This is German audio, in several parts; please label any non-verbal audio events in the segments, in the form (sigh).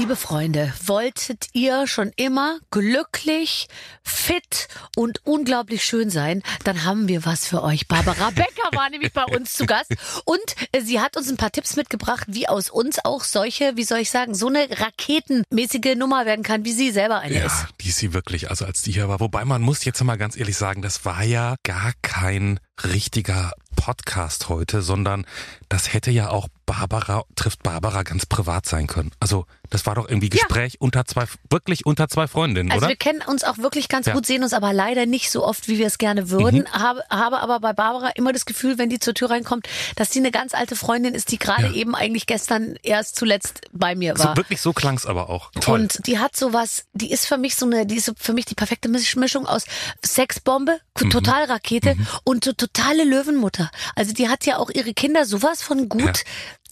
Liebe Freunde, wolltet ihr schon immer glücklich, fit und unglaublich schön sein? Dann haben wir was für euch. Barbara (laughs) Becker war nämlich bei uns zu Gast und äh, sie hat uns ein paar Tipps mitgebracht, wie aus uns auch solche, wie soll ich sagen, so eine raketenmäßige Nummer werden kann, wie sie selber eine Ja, ist. die ist sie wirklich, also als die hier war. Wobei man muss jetzt mal ganz ehrlich sagen, das war ja gar kein richtiger Podcast heute, sondern das hätte ja auch Barbara trifft Barbara ganz privat sein können. Also das war doch irgendwie Gespräch unter zwei, wirklich unter zwei Freundinnen, Also oder? wir kennen uns auch wirklich ganz Ja. Mhm. gut, sehen uns aber leider nicht so oft, wie wir es gerne würden. Habe, habe aber bei Barbara immer das Gefühl, wenn die zur Tür reinkommt, dass sie eine ganz alte Freundin ist, die gerade Ja. eben eigentlich gestern erst zuletzt bei mir So, war. wirklich so klang's aber auch. Toll. Und die hat sowas, die ist für mich so eine, die ist so für mich die perfekte Misch- Mischung aus Sexbombe, Mhm. Totalrakete und so totale Löwenmutter. Also die hat ja auch ihre Kinder sowas von gut Ja.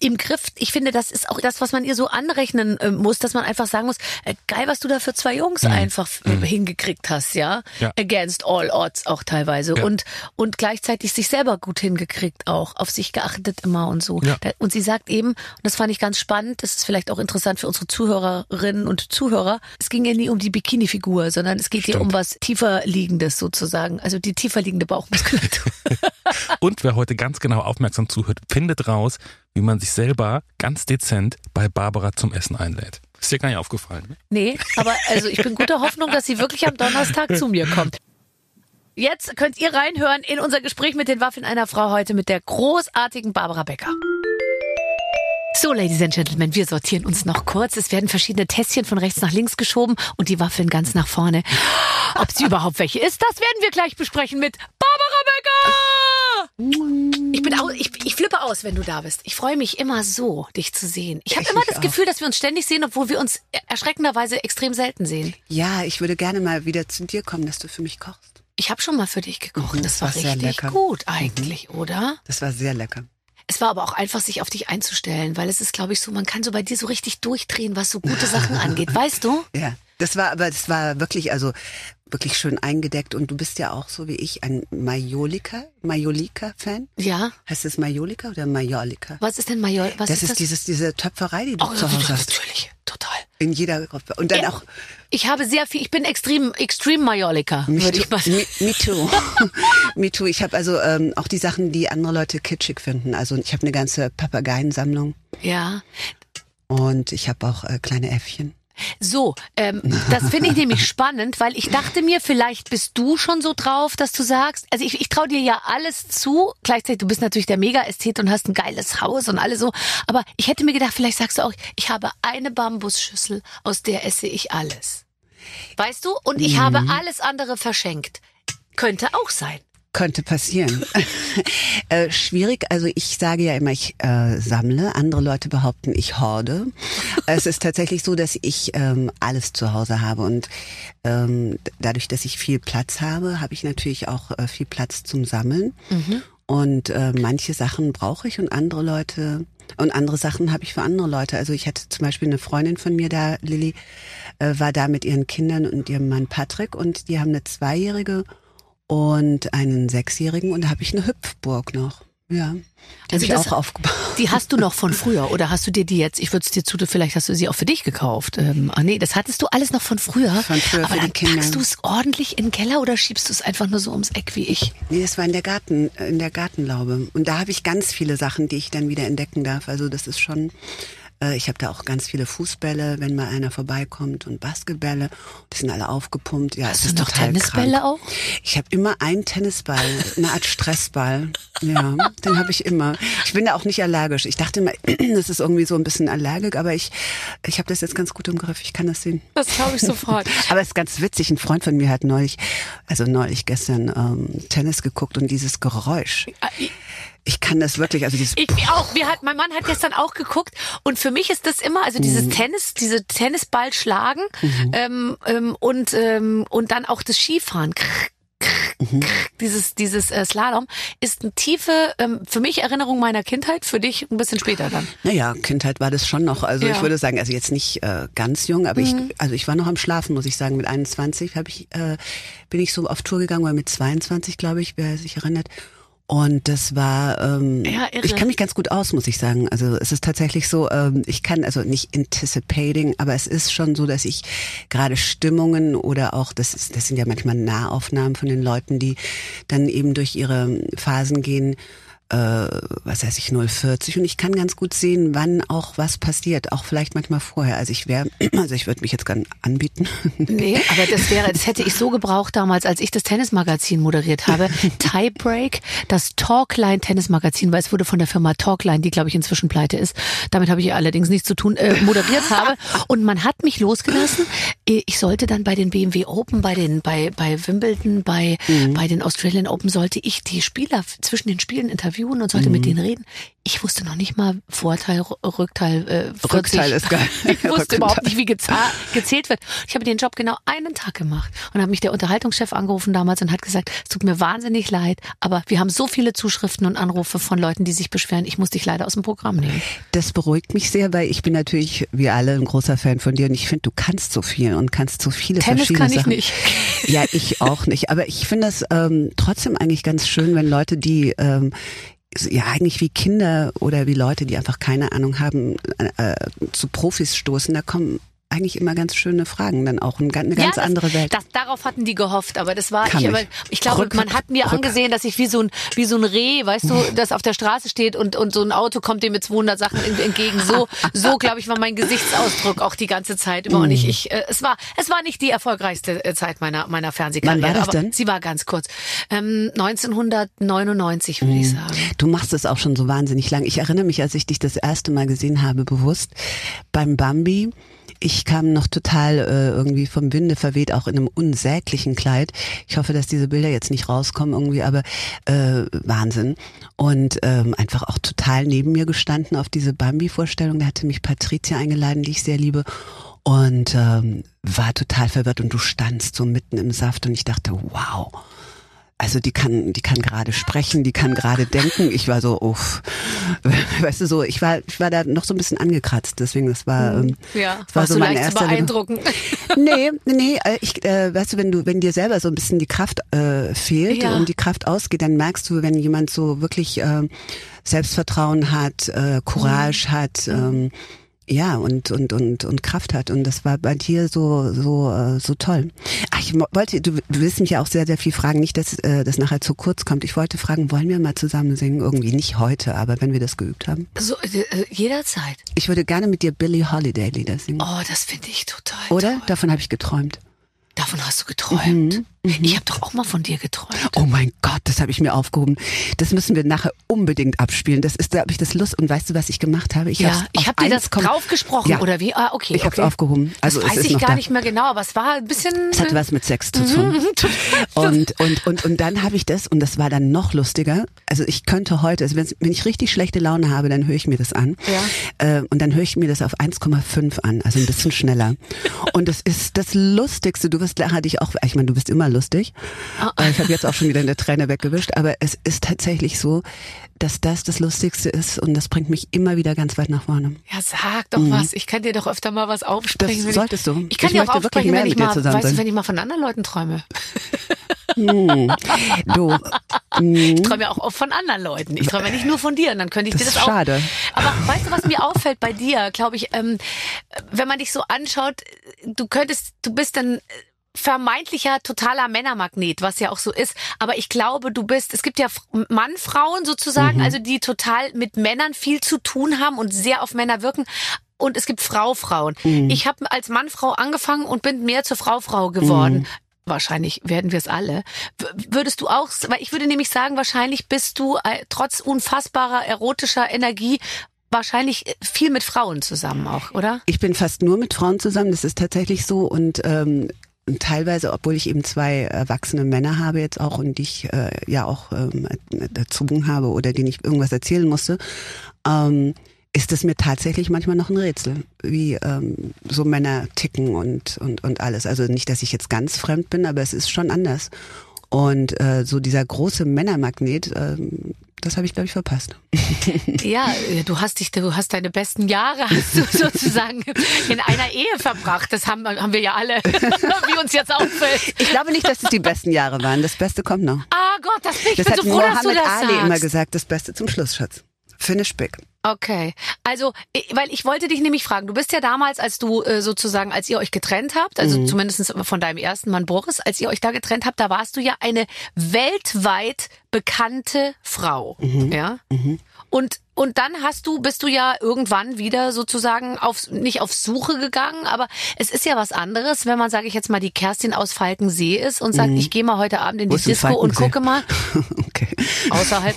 Im Griff. Ich finde, das ist auch das, was man ihr so anrechnen äh, muss, dass man einfach sagen muss, äh, geil, was du da für zwei Jungs einfach f- hingekriegt hast, ja? Mhm. Ja. Against all odds auch teilweise. Ja. Und, und gleichzeitig sich selber gut hingekriegt auch, auf sich geachtet immer und so. Ja. Da- Und sie sagt eben, und das fand ich ganz spannend, das ist vielleicht auch interessant für unsere Zuhörerinnen und Zuhörer, es ging ihr nie um die Bikini-Figur, sondern es geht ihr Stimmt. um was tiefer liegendes sozusagen, also die tiefer liegende Bauchmuskulatur. (laughs) Und wer heute ganz genau aufmerksam zuhört, findet raus, wie man sich selber ganz dezent bei Barbara zum Essen einlädt. Ist dir gar nicht aufgefallen, ne? nee, aber also ich bin guter Hoffnung, dass sie wirklich am Donnerstag zu mir kommt. Jetzt könnt ihr reinhören in unser Gespräch mit den Waffeln einer Frau heute mit der großartigen Barbara Becker. So, Ladies and Gentlemen, wir sortieren uns noch kurz. Es werden verschiedene Tässchen von rechts nach links geschoben und die Waffeln ganz nach vorne. Ob sie überhaupt welche ist, das werden wir gleich besprechen mit Barbara Becker! Ich bin au ich, ich flippe aus, wenn du da bist. Ich freue mich immer so, dich zu sehen. Ich habe immer das Gefühl, dass wir uns ständig sehen, obwohl wir uns erschreckenderweise extrem selten sehen. Ja, ich würde gerne mal wieder zu dir kommen, dass du für mich kochst. Ich habe schon mal für dich gekocht. Mhm, das war war richtig gut eigentlich, oder? Das war sehr lecker. Es war aber auch einfach, sich auf dich einzustellen, weil es ist, glaube ich, so, man kann so bei dir so richtig durchdrehen, was so gute Sachen (laughs) angeht. Weißt du? Ja, das war aber, das war wirklich, also wirklich schön eingedeckt und du bist ja auch so wie ich ein Majolika, Majolika-Fan. Ja. Heißt es Majolika oder Majolika? Was ist denn Majol? Was das ist ist das? dieses, diese Töpferei, die du oh, zu Hause hast. natürlich. Total. In jeder Gruppe. Und dann Ja. auch Ich habe sehr viel, ich bin extrem, extrem Majolika, würde ich mal sagen. Me, me too. (laughs) (laughs) me too. Ich habe also ähm, auch die Sachen, die andere Leute kitschig finden. Also ich habe eine ganze Papageiensammlung Ja. und ich habe auch äh, kleine Äffchen. So, ähm, das finde ich nämlich (laughs) spannend, weil ich dachte mir, vielleicht bist du schon so drauf, dass du sagst, also ich, ich traue dir ja alles zu, gleichzeitig, du bist natürlich der Mega-Ästhet und hast ein geiles Haus und alles so, aber ich hätte mir gedacht, vielleicht sagst du auch, ich habe eine Bambusschüssel, aus der esse ich alles. Weißt du? Und ich habe alles andere verschenkt. Könnte auch sein. Könnte passieren. (laughs) äh, schwierig, also ich sage ja immer, ich äh, sammle. Andere Leute behaupten, ich horde. es ist tatsächlich so, dass ich ähm, alles zu Hause habe und ähm, dadurch, dass ich viel Platz habe, habe ich natürlich auch äh, viel Platz zum Sammeln. Und äh, manche Sachen brauche ich und andere Leute und andere Sachen habe ich für andere Leute. Also ich hatte zum Beispiel eine Freundin von mir da, Lilly, äh, war da mit ihren Kindern und ihrem Mann Patrick und die haben eine Zweijährige und einen Sechsjährigen und da habe ich eine Hüpfburg noch. Ja, die Also ich das- auch aufgebaut. Die hast du noch von (laughs) früher oder hast du dir die jetzt, ich würde es dir zu, vielleicht hast du sie auch für dich gekauft. Ähm, ah nee, das hattest du alles noch von früher. Von früher Aber für die dann Kinder. packst du es ordentlich in den Keller oder schiebst du es einfach nur so ums Eck wie ich? Nee, das war in der Garten, äh, in der Gartenlaube. Und da habe ich ganz viele Sachen, die ich dann wieder entdecken darf. Also das ist schon, ich habe da auch ganz viele Fußbälle, wenn mal einer vorbeikommt und Basketbälle. Die sind alle aufgepumpt. Ja, Hast es du ist noch total Tennisbälle krank. auch? Ich habe immer einen Tennisball, eine Art Stressball. Ja, den habe ich immer. Ich bin da auch nicht allergisch. Ich dachte immer, (clears throat) das ist irgendwie so ein bisschen Allergik, aber ich, ich habe das jetzt ganz gut im Griff. Ich kann das sehen. Das glaube ich sofort. (laughs) Aber es ist ganz witzig. Ein Freund von mir hat neulich, also neulich gestern ähm, Tennis geguckt und dieses Geräusch. Ich kann das wirklich, also dieses Ich auch. Wir hat, mein Mann hat gestern auch geguckt und für mich ist das immer, also dieses Tennis, diese Tennisball schlagen ähm, ähm, und ähm, und dann auch das Skifahren. Krr, krr, Dieses dieses äh, Slalom ist eine tiefe, ähm, für mich Erinnerung meiner Kindheit, für dich ein bisschen später dann. Naja, Kindheit war das schon noch. Also Ja. Mhm. ich würde sagen, also jetzt nicht äh, ganz jung, aber ich, also ich war noch am Schlafen, muss ich sagen. Mit 21 habe ich, äh, bin ich so auf Tour gegangen, oder mit 22, glaube ich, wer sich erinnert. Und das war, ähm, Ja, ich kann mich ganz gut aus, muss ich sagen. Also es ist tatsächlich so, ähm, ich kann also nicht anticipating, aber es ist schon so, dass ich gerade Stimmungen oder auch, das, ist, das sind ja manchmal Nahaufnahmen von den Leuten, die dann eben durch ihre Phasen gehen, äh, was weiß ich, 040 und ich kann ganz gut sehen, wann auch was passiert, auch vielleicht manchmal vorher. Also ich wäre, (clears throat) also ich würde mich jetzt gern anbieten. (laughs) Nee, aber das wäre, das hätte ich so gebraucht damals, als ich das Tennismagazin moderiert habe. (laughs) Tiebreak, das Talkline Tennismagazin, weil es wurde von der Firma Talkline, die glaube ich inzwischen pleite ist. Damit habe ich allerdings nichts zu tun, äh, moderiert habe. (laughs) Und man hat mich losgelassen. Ich sollte dann bei den BMW Open, bei den, bei, bei Wimbledon, bei, bei den Australian Open sollte ich die Spieler zwischen den Spielen interviewen und sollte mit denen reden. Ich wusste noch nicht mal Vorteil, Rückteil, äh, 40. Rückteil ist geil. (laughs) Ich wusste (laughs) Rückteil. überhaupt nicht, wie gezählt wird. Ich habe den Job genau einen Tag gemacht und habe mich der Unterhaltungschef angerufen damals und hat gesagt, es tut mir wahnsinnig leid, aber wir haben so viele Zuschriften und Anrufe von Leuten, die sich beschweren, ich muss dich leider aus dem Programm nehmen. Das beruhigt mich sehr, weil ich bin natürlich, wie alle, ein großer Fan von dir und ich finde, du kannst so viel und kannst so viele Tennis verschiedene kann ich Sachen. nicht. Ja, ich auch nicht. Aber ich finde es ähm, trotzdem eigentlich ganz schön, wenn Leute, die ähm, ja eigentlich wie Kinder oder wie Leute, die einfach keine Ahnung haben, äh, zu Profis stoßen, da kommen eigentlich immer ganz schöne Fragen, dann auch eine, eine ganz das, andere Welt. Das, darauf hatten die gehofft, aber das war Kann ich, ich. aber ich glaube, Rück- man hat mir Rück- angesehen, dass ich wie so ein wie so ein Reh, weißt du, das auf der Straße steht und und so ein Auto kommt dem mit 200 Sachen ent- entgegen. So (laughs) so glaube ich war mein Gesichtsausdruck auch die ganze Zeit über und ich, ich äh, es war es war nicht die erfolgreichste äh, Zeit meiner meiner Fernsehkarriere, Wann war das aber denn? sie war ganz kurz. Ähm, 1999 würde ich sagen. Du machst es auch schon so wahnsinnig lang. Ich erinnere mich, als ich dich das erste Mal gesehen habe, bewusst beim Bambi. Ich kam noch total äh, irgendwie vom Winde verweht, auch in einem unsäglichen Kleid. Ich hoffe, dass diese Bilder jetzt nicht rauskommen irgendwie, aber äh, Wahnsinn. Und ähm, einfach auch total neben mir gestanden auf diese Bambi-Vorstellung. Da hatte mich Patricia eingeladen, die ich sehr liebe. Und ähm, war total verwirrt und du standst so mitten im Saft und ich dachte, wow. Also die kann, die kann gerade sprechen, die kann gerade denken. Ich war so, uff, (laughs) weißt du so, ich war, ich war da noch so ein bisschen angekratzt. Deswegen, das war, ähm, Ja, das war so mein leicht zu erster. beeindrucken. (laughs) Nee, nee, äh, ich, äh, weißt du, wenn du, wenn dir selber so ein bisschen die Kraft äh, fehlt Ja. und die Kraft ausgeht, dann merkst du, wenn jemand so wirklich äh, Selbstvertrauen hat, äh, Courage hat, ähm, ja und und und und Kraft hat und das war bei dir so so äh, so toll. Ach, ich wollte, du, du willst mich ja auch sehr sehr viel fragen, nicht, dass äh, das nachher zu kurz kommt. Ich wollte fragen, wollen wir mal zusammen singen? Irgendwie nicht heute, aber wenn wir das geübt haben. So äh, äh, jederzeit. Ich würde gerne mit dir Billie Holiday Lieder singen. Oh, das finde ich total. Oder? Toll. Davon habe ich geträumt. Davon hast du geträumt. Ich habe doch auch mal von dir geträumt. Oh mein Gott, das habe ich mir aufgehoben. Das müssen wir nachher unbedingt abspielen. Das ist, da habe ich das Lust. Und weißt du, was ich gemacht habe? Ich Ja, ich habe dir das draufgesprochen Ja. oder wie? Ah, okay. Ich habe es okay. aufgehoben. Also das es weiß ich gar da. nicht mehr genau, aber es war ein bisschen. Es hatte was mit Sex zu tun. (laughs) Und, und, und, und dann habe ich das, und das war dann noch lustiger. Also ich könnte heute, also wenn, wenn ich richtig schlechte Laune habe, dann höre ich mir das an. Ja. Äh, und dann höre ich mir das auf 1,5 an, also ein bisschen schneller. Und das ist das Lustigste. Du wirst nachher dich auch, ich meine, du bist immer lustig. Ah. Äh, Ich habe jetzt auch schon wieder eine Träne weggewischt, aber es ist tatsächlich so, dass das das Lustigste ist und das bringt mich immer wieder ganz weit nach vorne. Ja, sag doch was. Ich kann dir doch öfter mal was aufsprechen. Mhm. Das solltest du. Ich kann Ich dir auch möchte wirklich aufsprechen, mehr wenn ich mit dir mal, zusammen weißt du, wenn ich mal von anderen Leuten träume. Du, Ich träume ja auch oft von anderen Leuten. Ich träume ja nicht nur von dir. Und dann könnte ich Das dir das auch. schade. Aber weißt du, was mir auffällt bei dir? Glaube ich, ähm, wenn man dich so anschaut, du könntest, du bist dann vermeintlicher totaler Männermagnet, was ja auch so ist. Aber ich glaube, du bist, es gibt ja Mann-Frauen sozusagen, also die total mit Männern viel zu tun haben und sehr auf Männer wirken. Und es gibt Frau-Frauen. Ich habe als Mann-Frau angefangen und bin mehr zur Frau-Frau geworden. Wahrscheinlich werden wir es alle. Würdest du auch, weil ich würde nämlich sagen, wahrscheinlich bist du äh, trotz unfassbarer erotischer Energie wahrscheinlich äh, viel mit Frauen zusammen auch, oder? Ich bin fast nur mit Frauen zusammen, das ist tatsächlich so und ähm, und teilweise, obwohl ich eben zwei erwachsene Männer habe jetzt auch und die ich äh, ja auch ähm, erzogen habe oder denen ich irgendwas erzählen musste, ähm, ist es mir tatsächlich manchmal noch ein Rätsel, wie ähm, so Männer ticken und, und, und alles. Also nicht, dass ich jetzt ganz fremd bin, aber es ist schon anders. Und äh, so dieser große Männermagnet, ähm, das habe ich, glaube ich, verpasst. (laughs) Ja, äh, du hast dich, du hast deine besten Jahre hast du (laughs) sozusagen in einer Ehe verbracht. Das haben, haben wir ja alle, (laughs) wie uns jetzt auffällt. Ich glaube nicht, dass es die besten Jahre waren. Das Beste kommt noch. Ah, Gott, das, ich Das bin hat so froh, dass du Mohammed das Ali immer sagst. gesagt, das Beste zum Schluss, Schatz. Finish big. Okay, also weil ich wollte dich nämlich fragen, du bist ja damals, als du äh, sozusagen, als ihr euch getrennt habt, also zumindest von deinem ersten Mann Boris, als ihr euch da getrennt habt, da warst du ja eine weltweit bekannte Frau, ja. Und und dann hast du bist du ja irgendwann wieder sozusagen auf nicht auf Suche gegangen, aber es ist ja was anderes, wenn man sage ich jetzt mal die Kerstin aus Falkensee ist und sagt, ich gehe mal heute Abend in Wo die Disco und gucke mal (laughs) okay. außerhalb.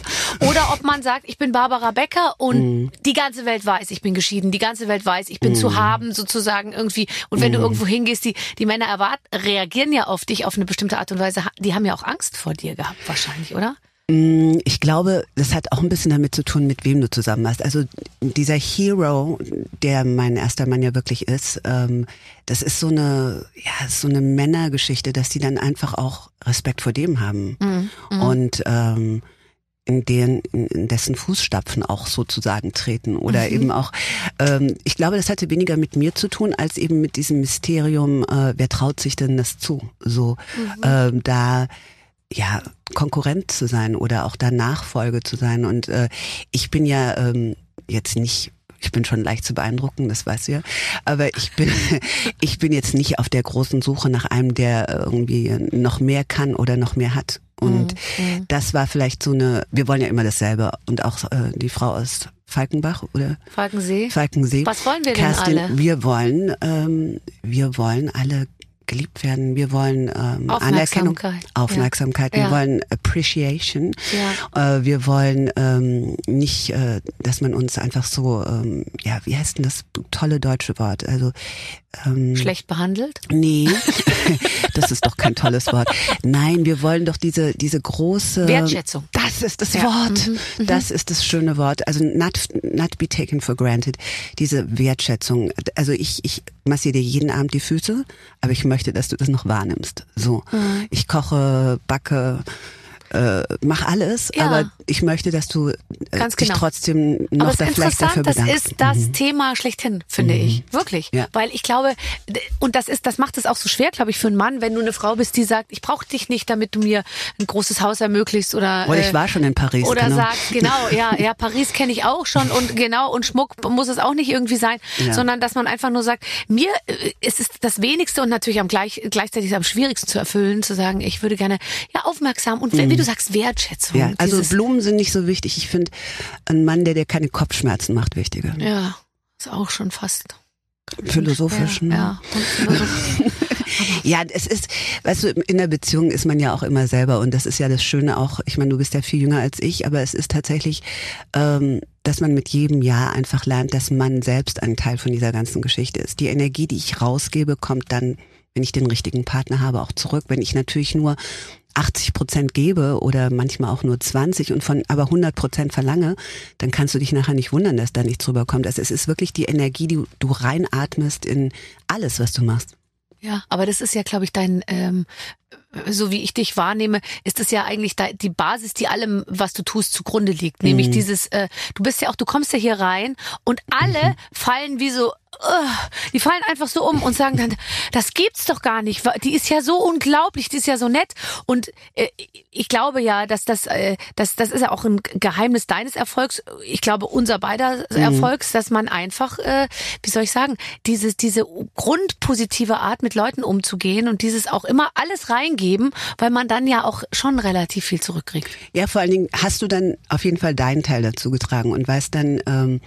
Oder ob man sagt, ich bin Barbara Becker und Mhm. die ganze Welt weiß, ich bin geschieden, die ganze Welt weiß, ich bin zu haben sozusagen irgendwie. Und wenn du Mhm. irgendwo hingehst, die, die Männer erwarten, reagieren ja auf dich auf eine bestimmte Art und Weise. Die haben ja auch Angst vor dir gehabt wahrscheinlich, oder? Mm, Ich glaube, das hat auch ein bisschen damit zu tun, mit wem du zusammen hast. Also dieser Hero, der mein erster Mann ja wirklich ist, ähm, das ist so eine, ja, so eine Männergeschichte, dass die dann einfach auch Respekt vor dem haben Mhm. und ähm, in, den, in dessen Fußstapfen auch sozusagen treten oder Mhm. eben auch, ähm, ich glaube, das hatte weniger mit mir zu tun, als eben mit diesem Mysterium, äh, wer traut sich denn das zu? So, Mhm. ähm, da ja, Konkurrent zu sein oder auch da Nachfolge zu sein. Und äh, ich bin ja ähm, jetzt nicht, ich bin schon leicht zu beeindrucken, das weißt du ja, aber ich bin, (laughs) ich bin jetzt nicht auf der großen Suche nach einem, der irgendwie noch mehr kann oder noch mehr hat. Und Mhm. das war vielleicht so eine, wir wollen ja immer dasselbe und auch äh, die Frau aus Falkenbach oder Falkensee. Falkensee. Was wollen wir denn Kerstin, alle? Wir wollen, ähm, wir wollen alle geliebt werden. Wir wollen ähm, Anerkennung, Aufmerksamkeit. Aufmerksamkeit. Wir Ja. wollen Appreciation. Äh, wir wollen ähm, nicht, äh, dass man uns einfach so, ähm, ja, wie heißt denn das tolle deutsche Wort? Also ähm, Schlecht behandelt? Nee, (laughs) das ist doch kein tolles Wort. Nein, wir wollen doch diese, diese große Wertschätzung. Das ist das Ja. Wort. Mhm, Das ist das schöne Wort. Also not, not be taken for granted. Diese Wertschätzung. Also ich, ich massiere dir jeden Abend die Füße, aber ich möchte, dass du das noch wahrnimmst. So. Mhm. Ich koche, backe, äh, mach alles, Ja. aber ich möchte, dass du äh, Ganz dich genau. trotzdem noch Aber es da ist vielleicht dafür interessant, das bedankst. ist das Thema schlechthin, finde ich. Wirklich. Ja. Weil ich glaube, und das ist, das macht es auch so schwer, glaube ich, für einen Mann, wenn du eine Frau bist, die sagt, ich brauche dich nicht, damit du mir ein großes Haus ermöglicht oder. Oder ich äh, war schon in Paris. Oder genau. sagt, genau, ja, ja, Paris kenne ich auch schon und genau, und Schmuck muss es auch nicht irgendwie sein, Ja. sondern dass man einfach nur sagt, mir äh, ist es das Wenigste und natürlich am gleich, gleichzeitig am schwierigsten zu erfüllen, zu sagen, ich würde gerne, ja, aufmerksam und wie du sagst, Wertschätzung. Ja, also Blumen sind nicht so wichtig. Ich finde, ein Mann, der dir keine Kopfschmerzen macht, wichtiger. Ja, ist auch schon fast. Philosophisch. Ja, ne? ja. (laughs) Ja, es ist, weißt du, in der Beziehung ist man ja auch immer selber und das ist ja das Schöne auch, ich meine, du bist ja viel jünger als ich, aber es ist tatsächlich, ähm, dass man mit jedem Jahr einfach lernt, dass man selbst ein Teil von dieser ganzen Geschichte ist. Die Energie, die ich rausgebe, kommt dann, wenn ich den richtigen Partner habe, auch zurück. Wenn ich natürlich nur 80 Prozent gebe oder manchmal auch nur 20 und von aber 100 Prozent verlange, dann kannst du dich nachher nicht wundern, dass da nichts drüber kommt. Also es ist wirklich die Energie, die du reinatmest in alles, was du machst. Ja, aber das ist ja, glaube ich, dein, ähm, so wie ich dich wahrnehme, ist das ja eigentlich da, die Basis, die allem, was du tust, zugrunde liegt. Nämlich Mhm. dieses, äh, du bist ja auch, du kommst ja hier rein und alle Mhm. fallen wie so, äh, die fallen einfach so um und sagen dann, das gibt's doch gar nicht. Die ist ja so unglaublich, die ist ja so nett. Und äh, ich glaube ja, dass das, äh, das, das ist ja auch ein Geheimnis deines Erfolgs. Ich glaube unser beider Mhm. Erfolgs, dass man einfach, äh, wie soll ich sagen, diese, diese grundpositive Art mit Leuten umzugehen und dieses auch immer alles reingeben, weil man dann ja auch schon relativ viel zurückkriegt. Ja, vor allen Dingen hast du dann auf jeden Fall deinen Teil dazu getragen und weißt dann, ähm,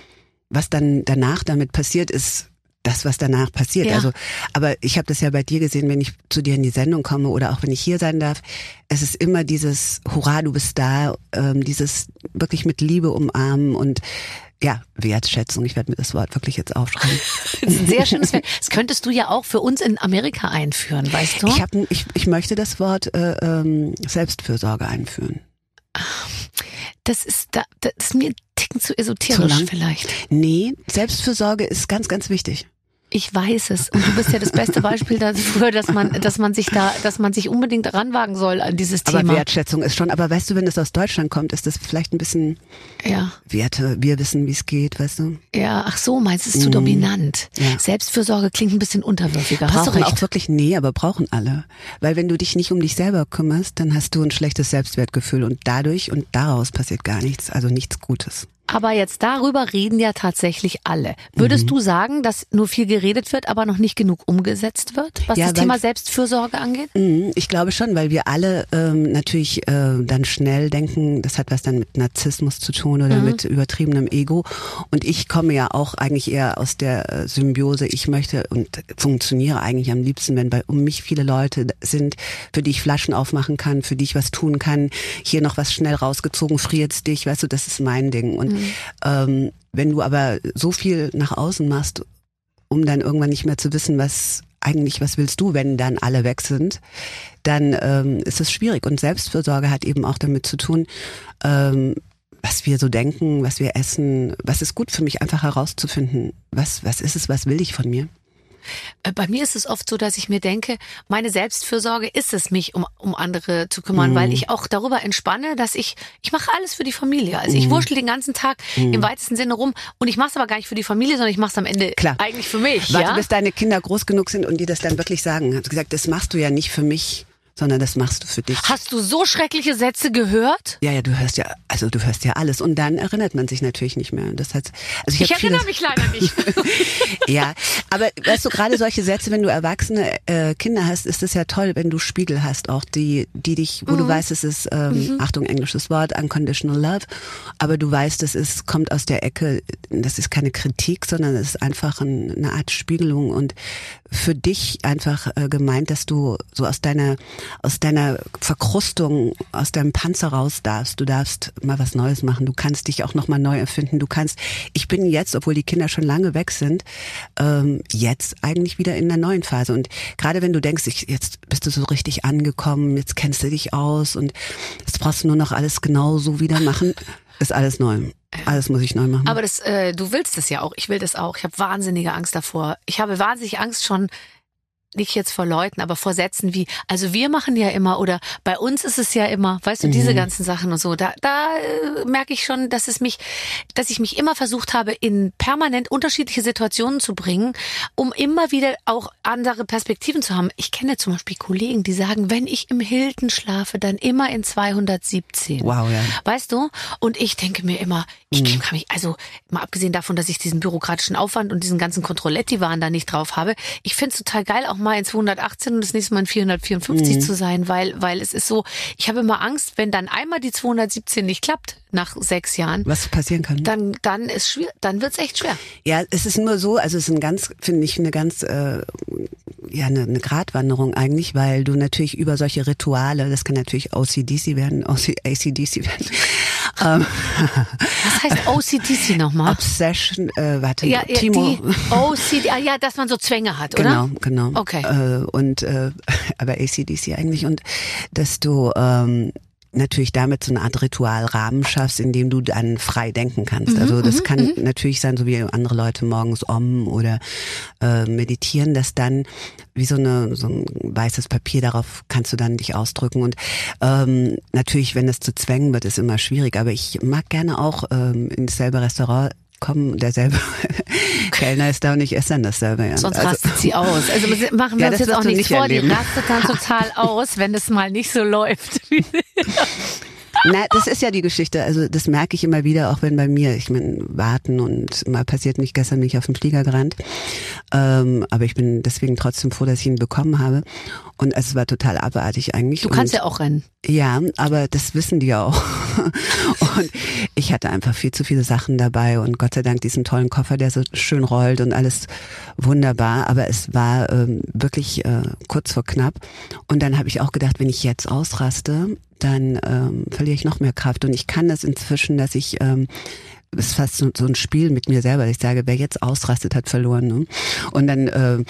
was dann danach damit passiert ist, das, was danach passiert. Ja. Also, aber ich habe das ja bei dir gesehen, wenn ich zu dir in die Sendung komme oder auch wenn ich hier sein darf. Es ist immer dieses Hurra, du bist da, ähm, dieses wirklich mit Liebe umarmen und ja, Wertschätzung. Ich werde mir das Wort wirklich jetzt aufschreiben. Das ist ein sehr schönes Wert. Das könntest du ja auch für uns in Amerika einführen, weißt du? Ich, hab, ich, ich möchte das Wort äh, ähm, Selbstfürsorge einführen. das ist da, das ist mir ein Ticken zu esoterisch Zu vielleicht. Nee, Selbstfürsorge ist ganz, ganz wichtig. Ich weiß es. Und du bist ja das beste Beispiel dafür, dass man, dass man sich da, dass man sich unbedingt ranwagen soll an dieses Aber Thema. Wertschätzung ist schon, aber weißt du, wenn es aus Deutschland kommt, ist das vielleicht ein bisschen Ja. Werte. Wir wissen, wie es geht, weißt du? Ja, ach so, meinst du, es ist zu dominant. Mhm. Ja. Selbstfürsorge klingt ein bisschen unterwürfiger. Hast du Brauchen recht. auch wirklich, nee, aber brauchen alle. Weil wenn du dich nicht um dich selber kümmerst, dann hast du ein schlechtes Selbstwertgefühl und dadurch und daraus passiert gar nichts, also nichts Gutes. Aber jetzt darüber reden ja tatsächlich alle. Würdest Mhm. du sagen, dass nur viel geredet wird, aber noch nicht genug umgesetzt wird, was Ja, das Thema Selbstfürsorge angeht? Mhm, Ich glaube schon, weil wir alle ähm, natürlich äh, dann schnell denken, das hat was dann mit Narzissmus zu tun oder mit übertriebenem Ego. Und ich komme ja auch eigentlich eher aus der äh, Symbiose. Ich möchte und funktioniere eigentlich am liebsten, wenn bei um mich viele Leute sind, für die ich Flaschen aufmachen kann, für die ich was tun kann. Hier noch was schnell rausgezogen, friert's dich, weißt du, das ist mein Ding. Und ähm, wenn du aber so viel nach außen machst, um dann irgendwann nicht mehr zu wissen, was eigentlich, was willst du, wenn dann alle weg sind, dann ähm, ist es schwierig. Und Selbstfürsorge hat eben auch damit zu tun, ähm, was wir so denken, was wir essen, was ist gut für mich, einfach herauszufinden, was, was ist es, was will ich von mir? Äh, Bei mir ist es oft so, dass ich mir denke, meine Selbstfürsorge ist es, mich um, um andere zu kümmern, Mhm. weil ich auch darüber entspanne, dass ich, ich mache alles für die Familie. Also Mhm. ich wurschtel den ganzen Tag im weitesten Sinne rum und ich mache es aber gar nicht für die Familie, sondern ich mache es am Ende Klar. eigentlich für mich. Warte, ja? bis deine Kinder groß genug sind und die das dann wirklich sagen. Hast du gesagt, das machst du ja nicht für mich, sondern das machst du für dich. Hast du so schreckliche Sätze gehört? Ja, ja, du hörst ja, also du hörst ja alles und dann erinnert man sich natürlich nicht mehr. Das heißt, also ich, Ich erinnere mich leider nicht. (laughs) Ja, aber weißt du, gerade solche Sätze, wenn du erwachsene äh, Kinder hast, ist es ja toll, wenn du Spiegel hast, auch die, die dich, wo Mhm. du weißt, es ist, ähm, Achtung, englisches Wort, unconditional love, aber du weißt, es ist, kommt aus der Ecke, das ist keine Kritik, sondern es ist einfach ein, eine Art Spiegelung und für dich einfach äh, gemeint, dass du so aus deiner, aus deiner Verkrustung, aus deinem Panzer raus darfst. Du darfst mal was Neues machen. Du kannst dich auch nochmal neu erfinden. Du kannst, ich bin jetzt, obwohl die Kinder schon lange weg sind, ähm, jetzt eigentlich wieder in der neuen Phase. Und gerade wenn du denkst, ich, jetzt bist du so richtig angekommen, jetzt kennst du dich aus und jetzt brauchst du nur noch alles genau so wieder machen, (laughs) ist alles neu. Alles muss ich neu machen. Aber das, äh, du willst es ja auch. Ich will das auch. Ich habe wahnsinnige Angst davor. Ich habe wahnsinnig Angst schon, nicht jetzt vor Leuten, aber vor Sätzen wie, also wir machen ja immer oder bei uns ist es ja immer, weißt du, diese ganzen Sachen und so. Da, da äh, merke ich schon, dass es mich, dass ich mich immer versucht habe, in permanent unterschiedliche Situationen zu bringen, um immer wieder auch andere Perspektiven zu haben. Ich kenne zum Beispiel Kollegen, die sagen, wenn ich im Hilton schlafe, dann immer in 217. Wow, ja. Weißt du? Und ich denke mir immer, ich kann mich, also mal abgesehen davon, dass ich diesen bürokratischen Aufwand und diesen ganzen Kontrolletti-Waren da nicht drauf habe, ich finde es total geil, auch mal in 218 und das nächste Mal in 454 zu sein, weil, weil es ist so, ich habe immer Angst, wenn dann einmal die 217 nicht klappt nach sechs Jahren, was passieren kann. dann, dann ist schwer, dann wird's echt schwer. Ja, es ist nur so, also es ist ein ganz, finde ich, eine ganz, äh, ja, eine, eine Gratwanderung eigentlich, weil du natürlich über solche Rituale, das kann natürlich OCDC werden, OC, ACDC werden, Was heißt OCDC nochmal? Obsession, äh, warte, Ja, ja, Timo. OCD, ah, ja, dass man so Zwänge hat, oder? Genau, genau. Okay. Äh, und äh, (laughs) aber ACDC eigentlich und dass du ähm, natürlich damit so eine Art Ritualrahmen schaffst, in dem du dann frei denken kannst. also das kann natürlich sein, so wie andere Leute morgens om oder äh, meditieren, dass dann wie so eine so ein weißes Papier darauf kannst du dann dich ausdrücken und ähm, natürlich, wenn das zu Zwängen wird, ist immer schwierig. Aber ich mag gerne auch ähm, in dasselbe Restaurant kommen, derselbe (laughs) (laughs) Kellner ist da und ich esse dann dasselbe. Ja. Sonst Also- rastet sie aus. Also machen wir Ja, uns das jetzt auch nichts nicht vor. Die erleben. rastet dann total (laughs) aus, wenn es mal nicht so läuft. Na, das ist ja die Geschichte. Also das merke ich immer wieder, auch wenn bei mir, ich meine, warten und mal passiert nicht, gestern bin ich auf den Flieger gerannt. Ähm, aber ich bin deswegen trotzdem froh, dass ich ihn bekommen habe. Und es war total abartig eigentlich. Du kannst und, ja auch rennen. Ja, aber das wissen die auch. (laughs) und ich hatte einfach viel zu viele Sachen dabei und Gott sei Dank diesen tollen Koffer, der so schön rollt und alles wunderbar. Aber es war ähm, wirklich äh, kurz vor knapp. Und dann habe ich auch gedacht, wenn ich jetzt ausraste, dann ähm, verliere ich noch mehr Kraft. Und ich kann das inzwischen, dass ich ähm, ist fast so, so ein Spiel mit mir selber. Ich sage, wer jetzt ausrastet, hat verloren. Ne? Und dann, äh,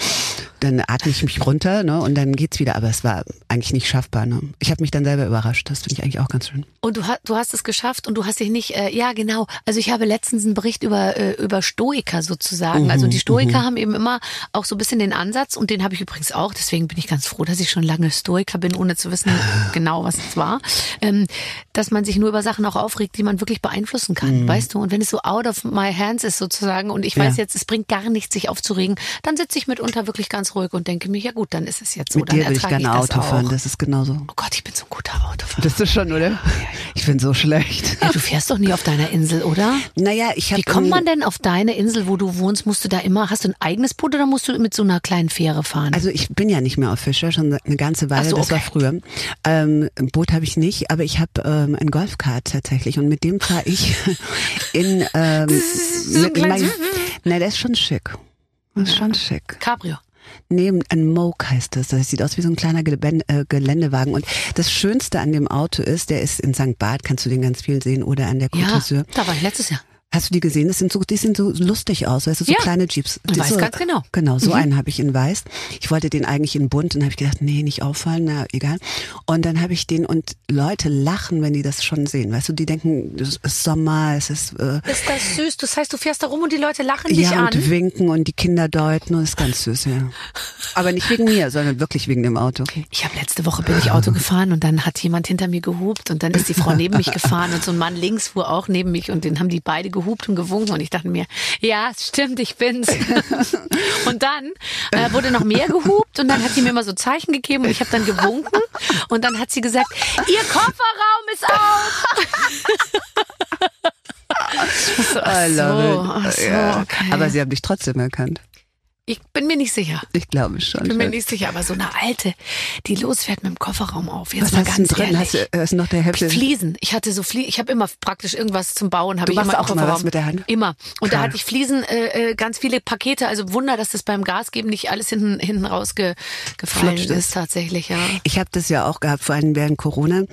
dann atme ich mich runter ne? und dann geht's wieder. Aber es war eigentlich nicht schaffbar. Ne? Ich habe mich dann selber überrascht. Das finde ich eigentlich auch ganz schön. Und du, hast du hast es geschafft und du hast dich nicht, äh, ja genau. Also ich habe letztens einen Bericht über, äh, über Stoiker sozusagen. Mhm, also die Stoiker haben eben immer auch so ein bisschen den Ansatz und den habe ich übrigens auch. Deswegen bin ich ganz froh, dass ich schon lange Stoiker bin, ohne zu wissen (laughs) genau, was es war. Ähm, dass man sich nur über Sachen auch aufregt, die man wirklich beeinflussen kann, weißt du? Und wenn es so out of my hands ist sozusagen und ich weiß. Ja. jetzt, es bringt gar nichts, sich aufzuregen, dann sitze ich mitunter wirklich ganz ruhig und denke mir, ja gut, dann ist es jetzt so. mit dann dir will ich gerne Auto fahren. Das ist genauso. Oh Gott, ich bin so ein guter Autofahrer. Das ist schon, oder? Ich bin so schlecht. Du fährst doch nie auf deiner Insel, oder? Naja, ich habe Wie kommt man denn auf deine Insel, wo du wohnst? Musst du da immer, hast du ein eigenes Boot oder musst du mit so einer kleinen Fähre fahren? Also ich bin ja nicht mehr auf Fischer, schon eine ganze Weile, so, das war okay. früher. Ähm, ein Boot habe ich nicht, aber ich habe ähm, ein Golfkart tatsächlich und mit dem fahre ich (laughs) in ähm, so ein mit kleines- meinem- Na, der ist schon schick. Das ist schon schick. Cabrio. Nee, ein Moke heißt das. Das sieht aus wie so ein kleiner äh, Geländewagen. Und das Schönste an dem Auto ist, der ist in St. Barth, kannst du den ganz viel sehen, oder an der Côte Ja, da war ich letztes Jahr. Hast du die gesehen? Das sind so, die sehen so lustig aus, weißt du, so Ja. kleine Jeeps. Die weiß so, ganz genau. Genau, so einen habe ich in weiß. Ich wollte den eigentlich in bunt und habe ich gedacht, nee, nicht auffallen, na egal. Und dann habe ich den und Leute lachen, wenn die das schon sehen. Weißt du, die denken, es ist Sommer, es ist äh, Ist das süß? Das heißt, du fährst da rum und die Leute lachen dich ja an. und winken und die Kinder deuten und das ist ganz süß, ja. Aber nicht wegen mir, sondern wirklich wegen dem Auto. Ich habe letzte Woche bin ich Auto (laughs) gefahren und dann hat jemand hinter mir gehupt und dann ist die Frau neben mich gefahren und so ein Mann links fuhr auch neben mich und den haben die beide gehupt und gewunken und ich dachte mir, ja, es stimmt, ich bin's. (laughs) und dann äh, wurde noch mehr gehupt und dann hat sie mir immer so Zeichen gegeben und ich habe dann gewunken und dann hat sie gesagt, ihr Kofferraum ist auf. (laughs) so, ach so, ach so, okay. Aber sie haben dich trotzdem erkannt. Ich bin mir nicht sicher. Ich glaube schon. Bin mir nicht sicher, aber so eine alte, die losfährt mit dem Kofferraum auf. Jetzt Was mal hast du ganz drin? ehrlich. Hast du äh, ist noch der Hälfte? Fliesen. Ich hatte so Fliesen. Ich habe immer praktisch irgendwas zum Bauen. Habe Du ich machst immer im auch immer Kofferraum. was mit der Hand? Immer. Und da Klar. hatte ich Fliesen, äh, äh, ganz viele Pakete. Also Wunder, dass das beim Gasgeben nicht alles hinten hinten rausgefallen ist ist. tatsächlich. Ja. Ich habe das ja auch gehabt, vor allem während Corona.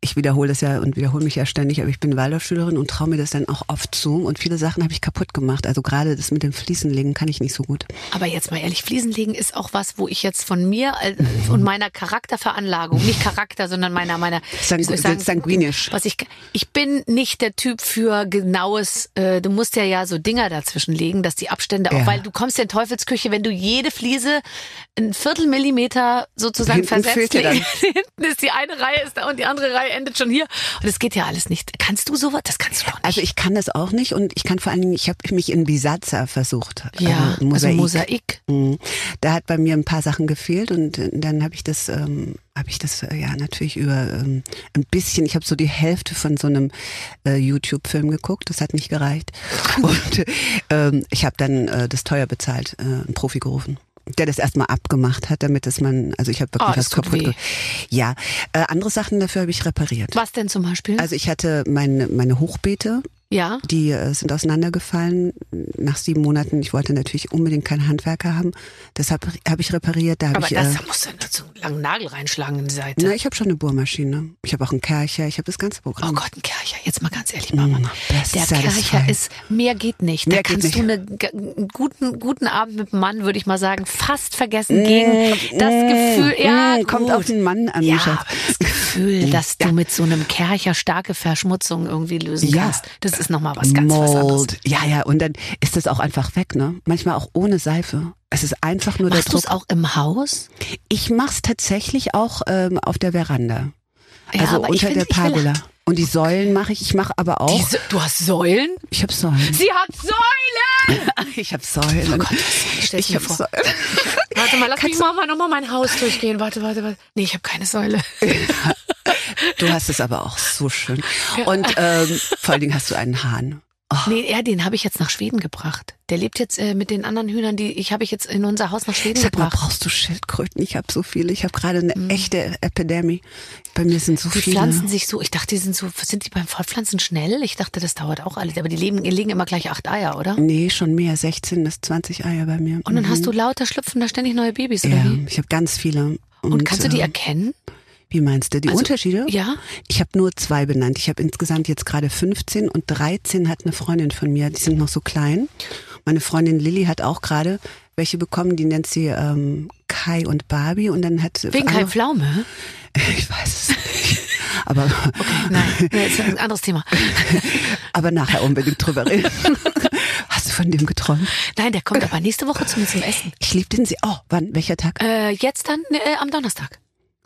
Ich wiederhole das ja und wiederhole mich ja ständig, aber ich bin Waldorfschülerin und traue mir das dann auch oft zu. Und viele Sachen habe ich kaputt gemacht. Also gerade das mit dem Fliesenlegen kann ich nicht so gut. Aber jetzt mal ehrlich, Fliesenlegen ist auch was, wo ich jetzt von mir äh, und meiner Charakterveranlagung, nicht Charakter, sondern meiner meiner Sangu- sagen, sanguinisch. Was ich ich bin nicht der Typ für genaues. Äh, du musst ja ja so Dinger dazwischen legen, dass die Abstände auch, Ja. weil du kommst in Teufelsküche, wenn du jede Fliese ein Viertel Millimeter sozusagen Hinten versetzt. (laughs) Hinten ist die eine Reihe ist da und die andere Reihe endet schon hier und das geht ja alles nicht. Kannst du sowas? Das kannst du doch nicht. Also ich kann das auch nicht und ich kann vor allen Dingen, ich habe mich in Bisazza versucht. ja, äh, also Mosaik. Mhm. Da hat bei mir ein paar Sachen gefehlt und äh, dann habe ich das, ähm, habe ich das äh, ja natürlich über ähm, ein bisschen. Ich habe so die Hälfte von so einem äh, YouTube-Film geguckt. Das hat nicht gereicht (laughs) und äh, ähm, ich habe dann äh, das teuer bezahlt, äh, einen Profi gerufen der das erstmal abgemacht hat, damit es man, also ich habe wirklich Oh, das was kaputt. ge- Ja, äh, andere Sachen dafür habe ich repariert. Was denn zum Beispiel? Also ich hatte meine meine Hochbeete, ja. die äh, sind auseinandergefallen nach sieben Monaten. Ich wollte natürlich unbedingt keinen Handwerker haben. Deshalb habe ich repariert. Da Aber ich, das äh, da musst du so einen langen Nagel reinschlagen in die Seite. na, ich habe schon eine Bohrmaschine. Ich habe auch einen Kercher. Ich habe das ganze Oh Programm. Gott, ein Kercher. Jetzt mal ganz ehrlich, Mama. Mm, das der ja Kercher ist, mehr geht nicht. Mehr da kannst nicht. du einen guten, guten Abend mit dem Mann, würde ich mal sagen, fast vergessen gegen das Gefühl, ja, Mm, kommt gut. auf den Mann an, ja, das Gefühl, (laughs) dass du mit so einem Kercher starke Verschmutzung irgendwie lösen Ja. kannst, das ist nochmal was ganz was anderes. Mold. Ja, ja. Und dann ist das auch einfach weg, ne? Manchmal auch ohne Seife. Es ist einfach nur Machst der du es Druck. auch im Haus? Ich mach's tatsächlich auch ähm, auf der Veranda. Ja, Also aber ich unter find, der ich Pergola. Und die Säulen mache ich. Ich mache aber auch. Diese, du hast Säulen? ich habe Säulen. Sie hat Säulen! (laughs) Ich habe Säulen. Oh Gott, ich stell's mir hab vor. Säulen. Warte mal, lass mich mal, mal nochmal mein Haus durchgehen. Warte, warte, warte. Nee, ich habe keine Säule. (laughs) Du hast es aber auch so schön. Und ähm, vor allen Dingen hast du einen Hahn. Oh, Nee, ja, den habe ich jetzt nach Schweden gebracht. Der lebt jetzt äh, mit den anderen Hühnern, die ich habe ich jetzt in unser Haus nach Schweden Sag mal, gebracht. brauchst du Schildkröten? Ich habe so viele. Ich habe gerade eine echte Epidemie. Bei mir sind so. Die viele. pflanzen sich so, ich dachte, die sind so, sind die beim Fortpflanzen schnell? Ich dachte, das dauert auch alles. Aber die legen, legen immer gleich acht Eier, oder? Nee, schon mehr. 16 bis 20 Eier bei mir. Und dann Mhm. hast du lauter schlüpfen da ständig neue Babys, oder Ja, wie? ich habe ganz viele. Und kannst du die äh, erkennen? Wie meinst du die Also, Unterschiede? ja. Ich habe nur zwei benannt. Ich habe insgesamt jetzt gerade 15 und 13 hat eine Freundin von mir. Die sind noch so klein. Meine Freundin Lilly hat auch gerade welche bekommen. Die nennt sie ähm, Kai und Barbie und dann hat Wegen Kai Pflaume? (laughs) Ich weiß es nicht. Aber (laughs) Nein, das ist ein anderes Thema. (laughs) aber nachher unbedingt drüber reden. Hast du von dem geträumt? Nein, der kommt aber nächste Woche zu mir zum Essen. Ich lieb den sie. Oh, wann? Welcher Tag? Äh, jetzt dann äh, am Donnerstag.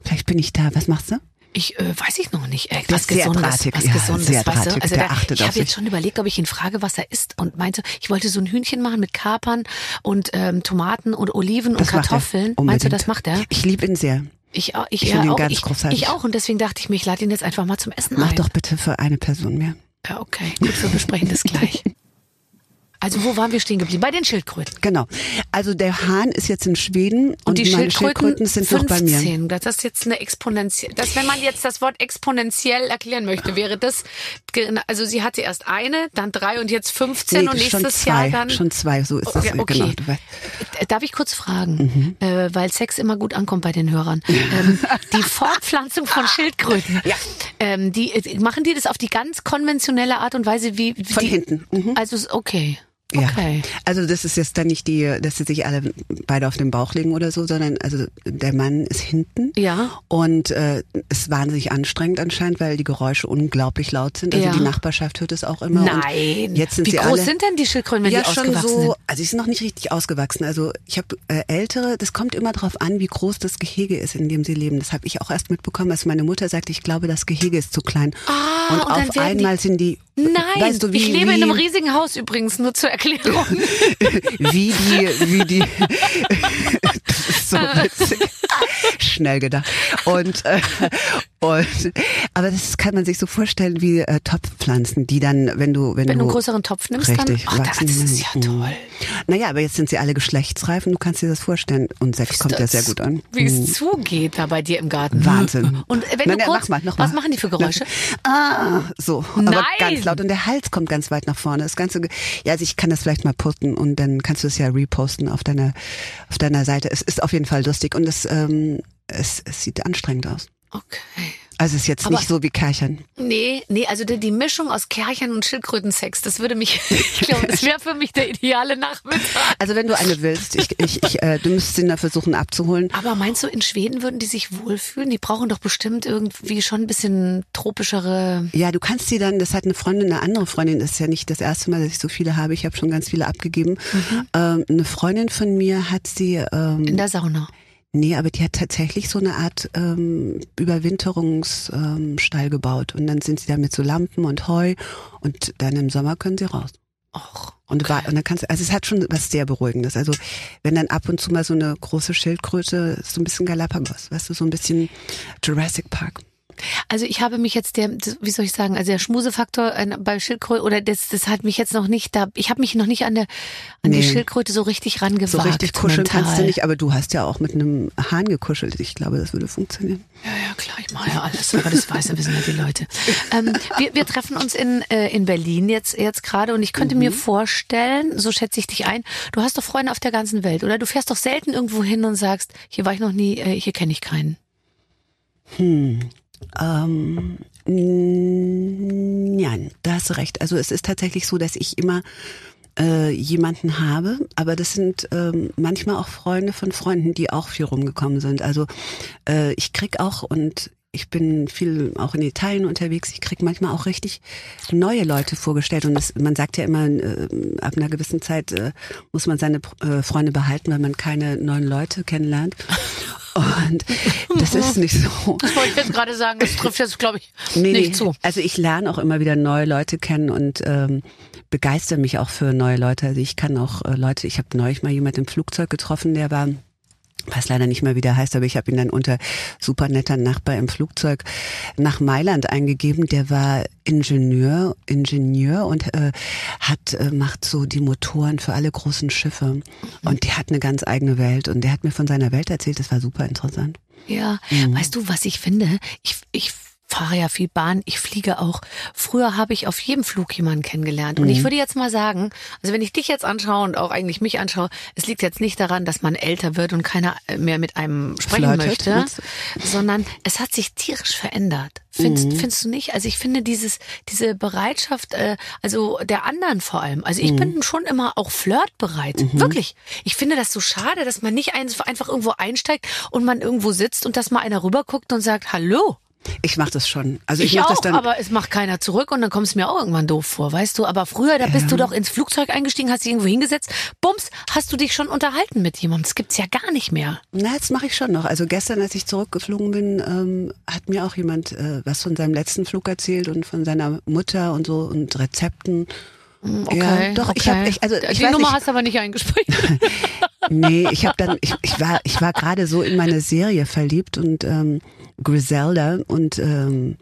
Vielleicht bin ich da. Was machst du? Ich äh, weiß ich noch nicht. Der was Gesundes, drahtig, was ja, Gesundes, weißt du? Also da, achtet ich habe jetzt schon überlegt, ob ich ihn frage, was er isst und meinte, ich wollte so ein Hühnchen machen mit Kapern und ähm, Tomaten und Oliven und Das er. Kartoffeln. Meinst du, das macht er? Ich lieb ihn sehr. Ich, auch- ich, Ich finde ihn auch, ganz ich, großartig. ich auch und deswegen dachte ich mir, ich lade ihn jetzt einfach mal zum Essen Mach ein. doch bitte für eine Person mehr. Ja, okay, gut, wir besprechen das gleich. (laughs) Also wo waren wir stehen geblieben? Bei den Schildkröten. Genau. Also der Hahn ist jetzt in Schweden und, Und die meine Schildkröten, sind noch bei mir. 15. Das ist jetzt eine exponentiell. Das, wenn man jetzt das Wort exponentiell erklären möchte, wäre das, also sie hatte erst eine, dann drei und jetzt 15 Nee, und nächstes zwei, Jahr dann. schon zwei, so ist das. Okay. Genau. Äh, Darf ich kurz fragen, Mhm. äh, weil Sex immer gut ankommt bei den Hörern. Ähm, die (laughs) Fortpflanzung von Schildkröten, Ja. ähm, die, äh, machen die das auf die ganz konventionelle Art und Weise, wie, Von die, hinten. Mhm. Also okay. Ja. Okay. Also das ist jetzt dann nicht die, dass sie sich alle beide auf den Bauch legen oder so, sondern also der Mann ist hinten. Ja. Und äh, ist wahnsinnig anstrengend anscheinend, weil die Geräusche unglaublich laut sind. Also Ja. die Nachbarschaft hört es auch immer. Nein. Und jetzt sind Wie sie groß alle, sind denn die Schildkröten, wenn ja, die schon ausgewachsen so, sind? also sie sind noch nicht richtig ausgewachsen. Also ich habe äh, ältere, das kommt immer darauf an, wie groß das Gehege ist, in dem sie leben. Das habe ich auch erst mitbekommen, als meine Mutter sagte, ich glaube, das Gehege ist zu klein. Ah, und und auf werden die- einmal sind die Nein, weißt du, wie, ich lebe wie, in einem riesigen Haus übrigens, nur zur Erklärung. (laughs) wie die, wie die, (laughs) so witzig. (laughs) Schnell gedacht. Und, äh, und, aber das kann man sich so vorstellen wie äh, Topfpflanzen, die dann, wenn du, wenn, Wenn du einen größeren Topf nimmst, richtig, dann, ach, wachsen das ist ja toll. Naja, aber jetzt sind sie alle geschlechtsreif und du kannst dir das vorstellen. Und Sex kommt ja Das- sehr gut an. Wie Mhm. es zugeht da bei dir im Garten. Wahnsinn. Und wenn Na, du kurz, mach mal, noch was machen die für Geräusche? Ah, so. Aber Nein! ganz laut. Und der Hals kommt ganz weit nach vorne. Das Ganze, ja, also ich kann das vielleicht mal posten und dann kannst du es ja reposten auf deiner, auf deiner Seite. Es ist auf jeden Fall lustig und es, ähm, es, es sieht anstrengend aus. Okay. Also es ist jetzt Aber- nicht so wie Kerchern. Nee, nee, also die, die Mischung aus Kerchern und Schildkrötensex, das würde mich, (laughs) ich glaube, das wäre für mich der ideale Nachmittag. Also wenn du eine willst, ich, ich, ich, äh, du müsstest ihn da versuchen abzuholen. Aber meinst du, in Schweden würden die sich wohlfühlen? Die brauchen doch bestimmt irgendwie schon ein bisschen tropischere. Ja, du kannst sie dann, das hat eine Freundin, eine andere Freundin, das ist ja nicht das erste Mal, dass ich so viele habe, ich habe schon ganz viele abgegeben. Ähm, eine Freundin von mir hat sie, ähm, In der Sauna. Nee, aber die hat tatsächlich so eine Art ähm, Überwinterungsstall ähm, gebaut und dann sind sie da mit so Lampen und Heu und dann im Sommer können sie raus. Och. Und, war, und dann kannst du, also es hat schon was sehr Beruhigendes. Also wenn dann ab und zu mal so eine große Schildkröte, so ein bisschen Galapagos, weißt du, so ein bisschen Jurassic Park. Also ich habe mich jetzt der, wie soll ich sagen, also der Schmusefaktor bei Schildkröte oder das, das hat mich jetzt noch nicht da, ich habe mich noch nicht an der an die Nee. Schildkröte so richtig rangewagt. So richtig kuscheln mental. kannst du nicht, aber du hast ja auch mit einem Hahn gekuschelt. Ich glaube, das würde funktionieren. Ja, ja, klar, ich mache ja alles, aber das weiß ja, wissen ja die Leute. Ähm, wir, wir treffen uns in, äh, in Berlin jetzt, jetzt gerade und ich könnte mir vorstellen, so schätze ich dich ein, du hast doch Freunde auf der ganzen Welt, oder? Du fährst doch selten irgendwo hin und sagst, hier war ich noch nie, äh, hier kenne ich keinen. Ähm, nein, da hast du recht. Also es ist tatsächlich so, dass ich immer äh, jemanden habe, aber das sind ähm, manchmal auch Freunde von Freunden, die auch viel rumgekommen sind. Also äh, ich krieg auch und ich bin viel auch in Italien unterwegs. Ich krieg manchmal auch richtig neue Leute vorgestellt und das, man sagt ja immer, äh, ab einer gewissen Zeit äh, muss man seine äh, Freunde behalten, weil man keine neuen Leute kennenlernt. (laughs) Und das ist nicht so. Das wollte ich jetzt gerade sagen, das trifft jetzt, glaube ich, Nee, nicht nee. zu. Also ich lerne auch immer wieder neue Leute kennen und ähm, begeister mich auch für neue Leute. Also ich kann auch äh, Leute, ich habe neulich mal jemand im Flugzeug getroffen, der war weiß leider nicht mehr, wie der heißt, aber ich habe ihn dann unter super netter Nachbar im Flugzeug nach Mailand eingegeben. Der war Ingenieur, Ingenieur und äh, hat äh, macht so die Motoren für alle großen Schiffe und der hat eine ganz eigene Welt und der hat mir von seiner Welt erzählt. Das war super interessant. Ja, Mhm. weißt du, was ich finde? Ich, ich fahre ja viel Bahn, ich fliege auch. Früher habe ich auf jedem Flug jemanden kennengelernt. Und Mhm. ich würde jetzt mal sagen, also wenn ich dich jetzt anschaue und auch eigentlich mich anschaue, es liegt jetzt nicht daran, dass man älter wird und keiner mehr mit einem sprechen Flirtet, möchte, sondern es hat sich tierisch verändert. Findest, Mhm. findest du nicht? Also ich finde dieses, diese Bereitschaft, äh, also der anderen vor allem. Also ich Mhm. bin schon immer auch flirtbereit. Wirklich. Ich finde das so schade, dass man nicht ein- einfach irgendwo einsteigt und man irgendwo sitzt und dass mal einer rüberguckt und sagt, hallo. Ich mache das schon. Also ich, Ich, mache das dann. aber es macht keiner zurück und dann kommt es mir auch irgendwann doof vor, weißt du? Aber früher, da bist du doch ins Flugzeug eingestiegen, hast dich irgendwo hingesetzt, bums, hast du dich schon unterhalten mit jemandem. Das gibt's ja gar nicht mehr. Na, das mache ich schon noch. Also gestern, als ich zurückgeflogen bin, ähm, hat mir auch jemand äh, was von seinem letzten Flug erzählt und von seiner Mutter und so und Rezepten. Okay, ja, doch, okay. ich habe, ich, also ich Die weiß Nummer nicht, hast du aber nicht eingespeichert. (laughs) nee, ich habe dann, ich, ich war, ich war gerade so in meine Serie verliebt und ähm, Griselda und ähm,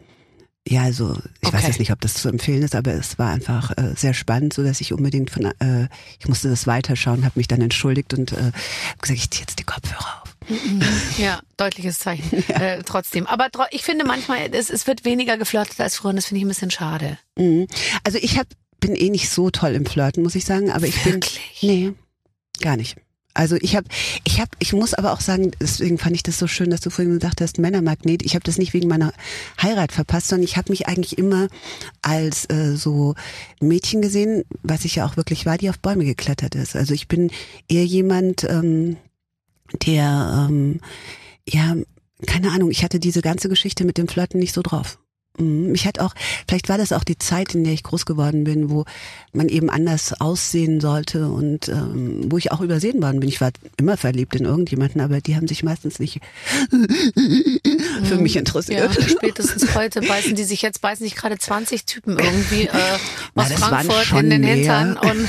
ja, also ich weiß Okay. jetzt nicht, ob das zu empfehlen ist, aber es war einfach äh, sehr spannend, so dass ich unbedingt von, äh, ich musste das weiterschauen, habe mich dann entschuldigt und äh, gesagt, ich ziehe jetzt die Kopfhörer auf. (laughs) Ja, deutliches Zeichen. (laughs) Äh, trotzdem. Aber tro ich finde manchmal, es, es wird weniger geflirtet als früher und das finde ich ein bisschen schade. Mhm. Also ich hab, bin eh nicht so toll im Flirten, muss ich sagen, aber ich Wirklich? bin nee, gar nicht. Also ich habe, ich habe, ich muss aber auch sagen, deswegen fand ich das so schön, dass du vorhin gesagt hast, Männermagnet. Ich habe das nicht wegen meiner Heirat verpasst, sondern ich habe mich eigentlich immer als äh, so Mädchen gesehen, was ich ja auch wirklich war, die auf Bäume geklettert ist. Also ich bin eher jemand, ähm, der, ähm, ja, keine Ahnung, ich hatte diese ganze Geschichte mit dem Flirten nicht so drauf. Mhm. Mich hat auch, vielleicht war das auch die Zeit, in der ich groß geworden bin, wo man eben anders aussehen sollte und ähm, wo ich auch übersehen worden bin. Ich war immer verliebt in irgendjemanden, aber die haben sich meistens nicht (laughs) für mich Ja, interessiert. spätestens heute beißen die sich jetzt, beißen sich gerade 20 Typen irgendwie äh, Na, aus waren Frankfurt in den mehr. Hintern. (laughs) Und,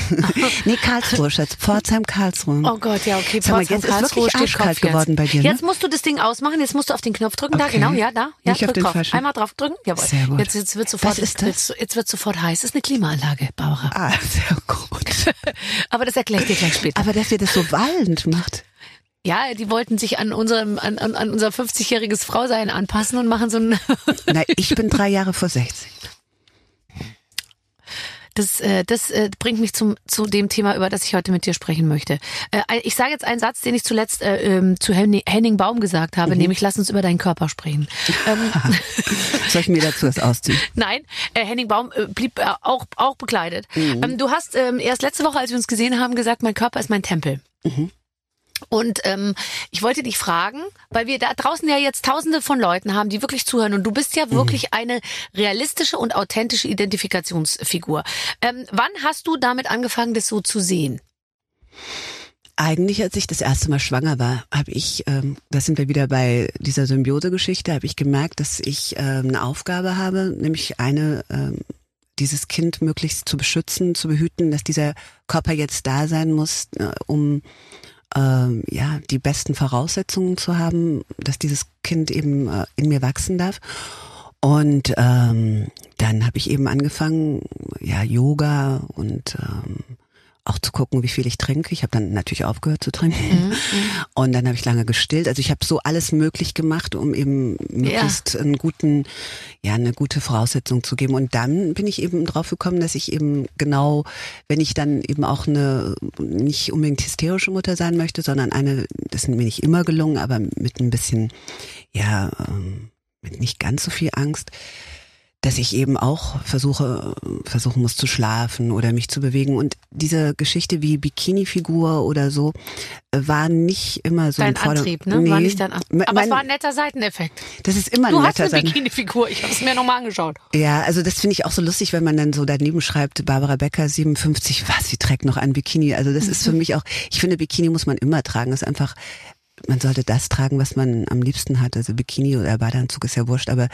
nee, Karlsruhe, Schatz. Pforzheim, Karlsruhe. oh Gott, ja, okay. Sag mal, Pforzheim, jetzt ist Karlsruhe wirklich steht arschkalt geworden bei dir, ne? Jetzt musst du das Ding ausmachen, jetzt musst du auf den Knopf drücken. Da, Okay. genau, ja, da. Ja, auf drück den drauf. Einmal drauf drücken. Jawohl. Sehr gut. Jetzt, jetzt wird sofort? Jetzt, jetzt wird sofort heiß. Das ist eine Klimaanlage, Barbara. Ah, sehr gut. (laughs) Aber das erkläre ich dir gleich später. Aber dass ihr das so wallend macht. Ja, die wollten sich an unserem, an, an unser 50-jähriges Frausein anpassen und machen so ein, Na, ich bin drei Jahre vor 60. das, äh, das äh, bringt mich zum, zu dem Thema, über das ich heute mit dir sprechen möchte. Äh, ich sage jetzt einen Satz, den ich zuletzt äh, ähm, zu Henning, Henning Baum gesagt habe, nämlich lass uns über deinen Körper sprechen. ähm, (laughs) Soll ich mir dazu was ausziehen? (laughs) Nein, äh, Henning Baum äh, blieb äh, auch, auch bekleidet. Ähm, du hast ähm, erst letzte Woche, als wir uns gesehen haben, gesagt, mein Körper ist mein Tempel. Und ähm, ich wollte dich fragen, weil wir da draußen ja jetzt tausende von Leuten haben, die wirklich zuhören und du bist ja wirklich eine realistische und authentische Identifikationsfigur. Ähm, wann hast du damit angefangen, das so zu sehen? Eigentlich, als ich das erste Mal schwanger war, habe ich, ähm, da sind wir wieder bei dieser Symbiose-Geschichte, habe ich gemerkt, dass ich ähm, eine Aufgabe habe, nämlich eine, ähm, dieses Kind möglichst zu beschützen, zu behüten, dass dieser Körper jetzt da sein muss, äh, um ähm, ja die besten Voraussetzungen zu haben, dass dieses Kind eben äh, in mir wachsen darf. Und ähm, dann habe ich eben angefangen, ja Yoga und ähm, auch zu gucken, wie viel ich trinke. Ich habe dann natürlich aufgehört zu trinken. (laughs) Und dann habe ich lange gestillt. Also ich habe so alles möglich gemacht, um eben möglichst einen guten, ja, eine gute Voraussetzung zu geben. Und dann bin ich eben drauf gekommen, dass ich eben genau, wenn ich dann eben auch eine nicht unbedingt hysterische Mutter sein möchte, sondern eine, das ist mir nicht immer gelungen, aber mit ein bisschen, ja, ähm, mit nicht ganz so viel Angst, dass ich eben auch versuche, versuchen muss zu schlafen oder mich zu bewegen. Und diese Geschichte wie Bikini-Figur oder so äh, war nicht immer so Dein im Vorder- Antrieb, ne? War Nee. nicht dein Aber es mein- war ein netter Seiteneffekt. Das ist immer ein Du hast netter eine Sein. Bikini-Figur, ich habe es mir nochmal angeschaut. Ja, also das finde ich auch so lustig, wenn man dann so daneben schreibt, Barbara Becker, 57, was, sie trägt noch ein Bikini. Also das ist für (laughs) mich auch, ich finde, Bikini muss man immer tragen. Das ist einfach, man sollte das tragen, was man am liebsten hat. Also Bikini oder Badeanzug ist ja wurscht, aber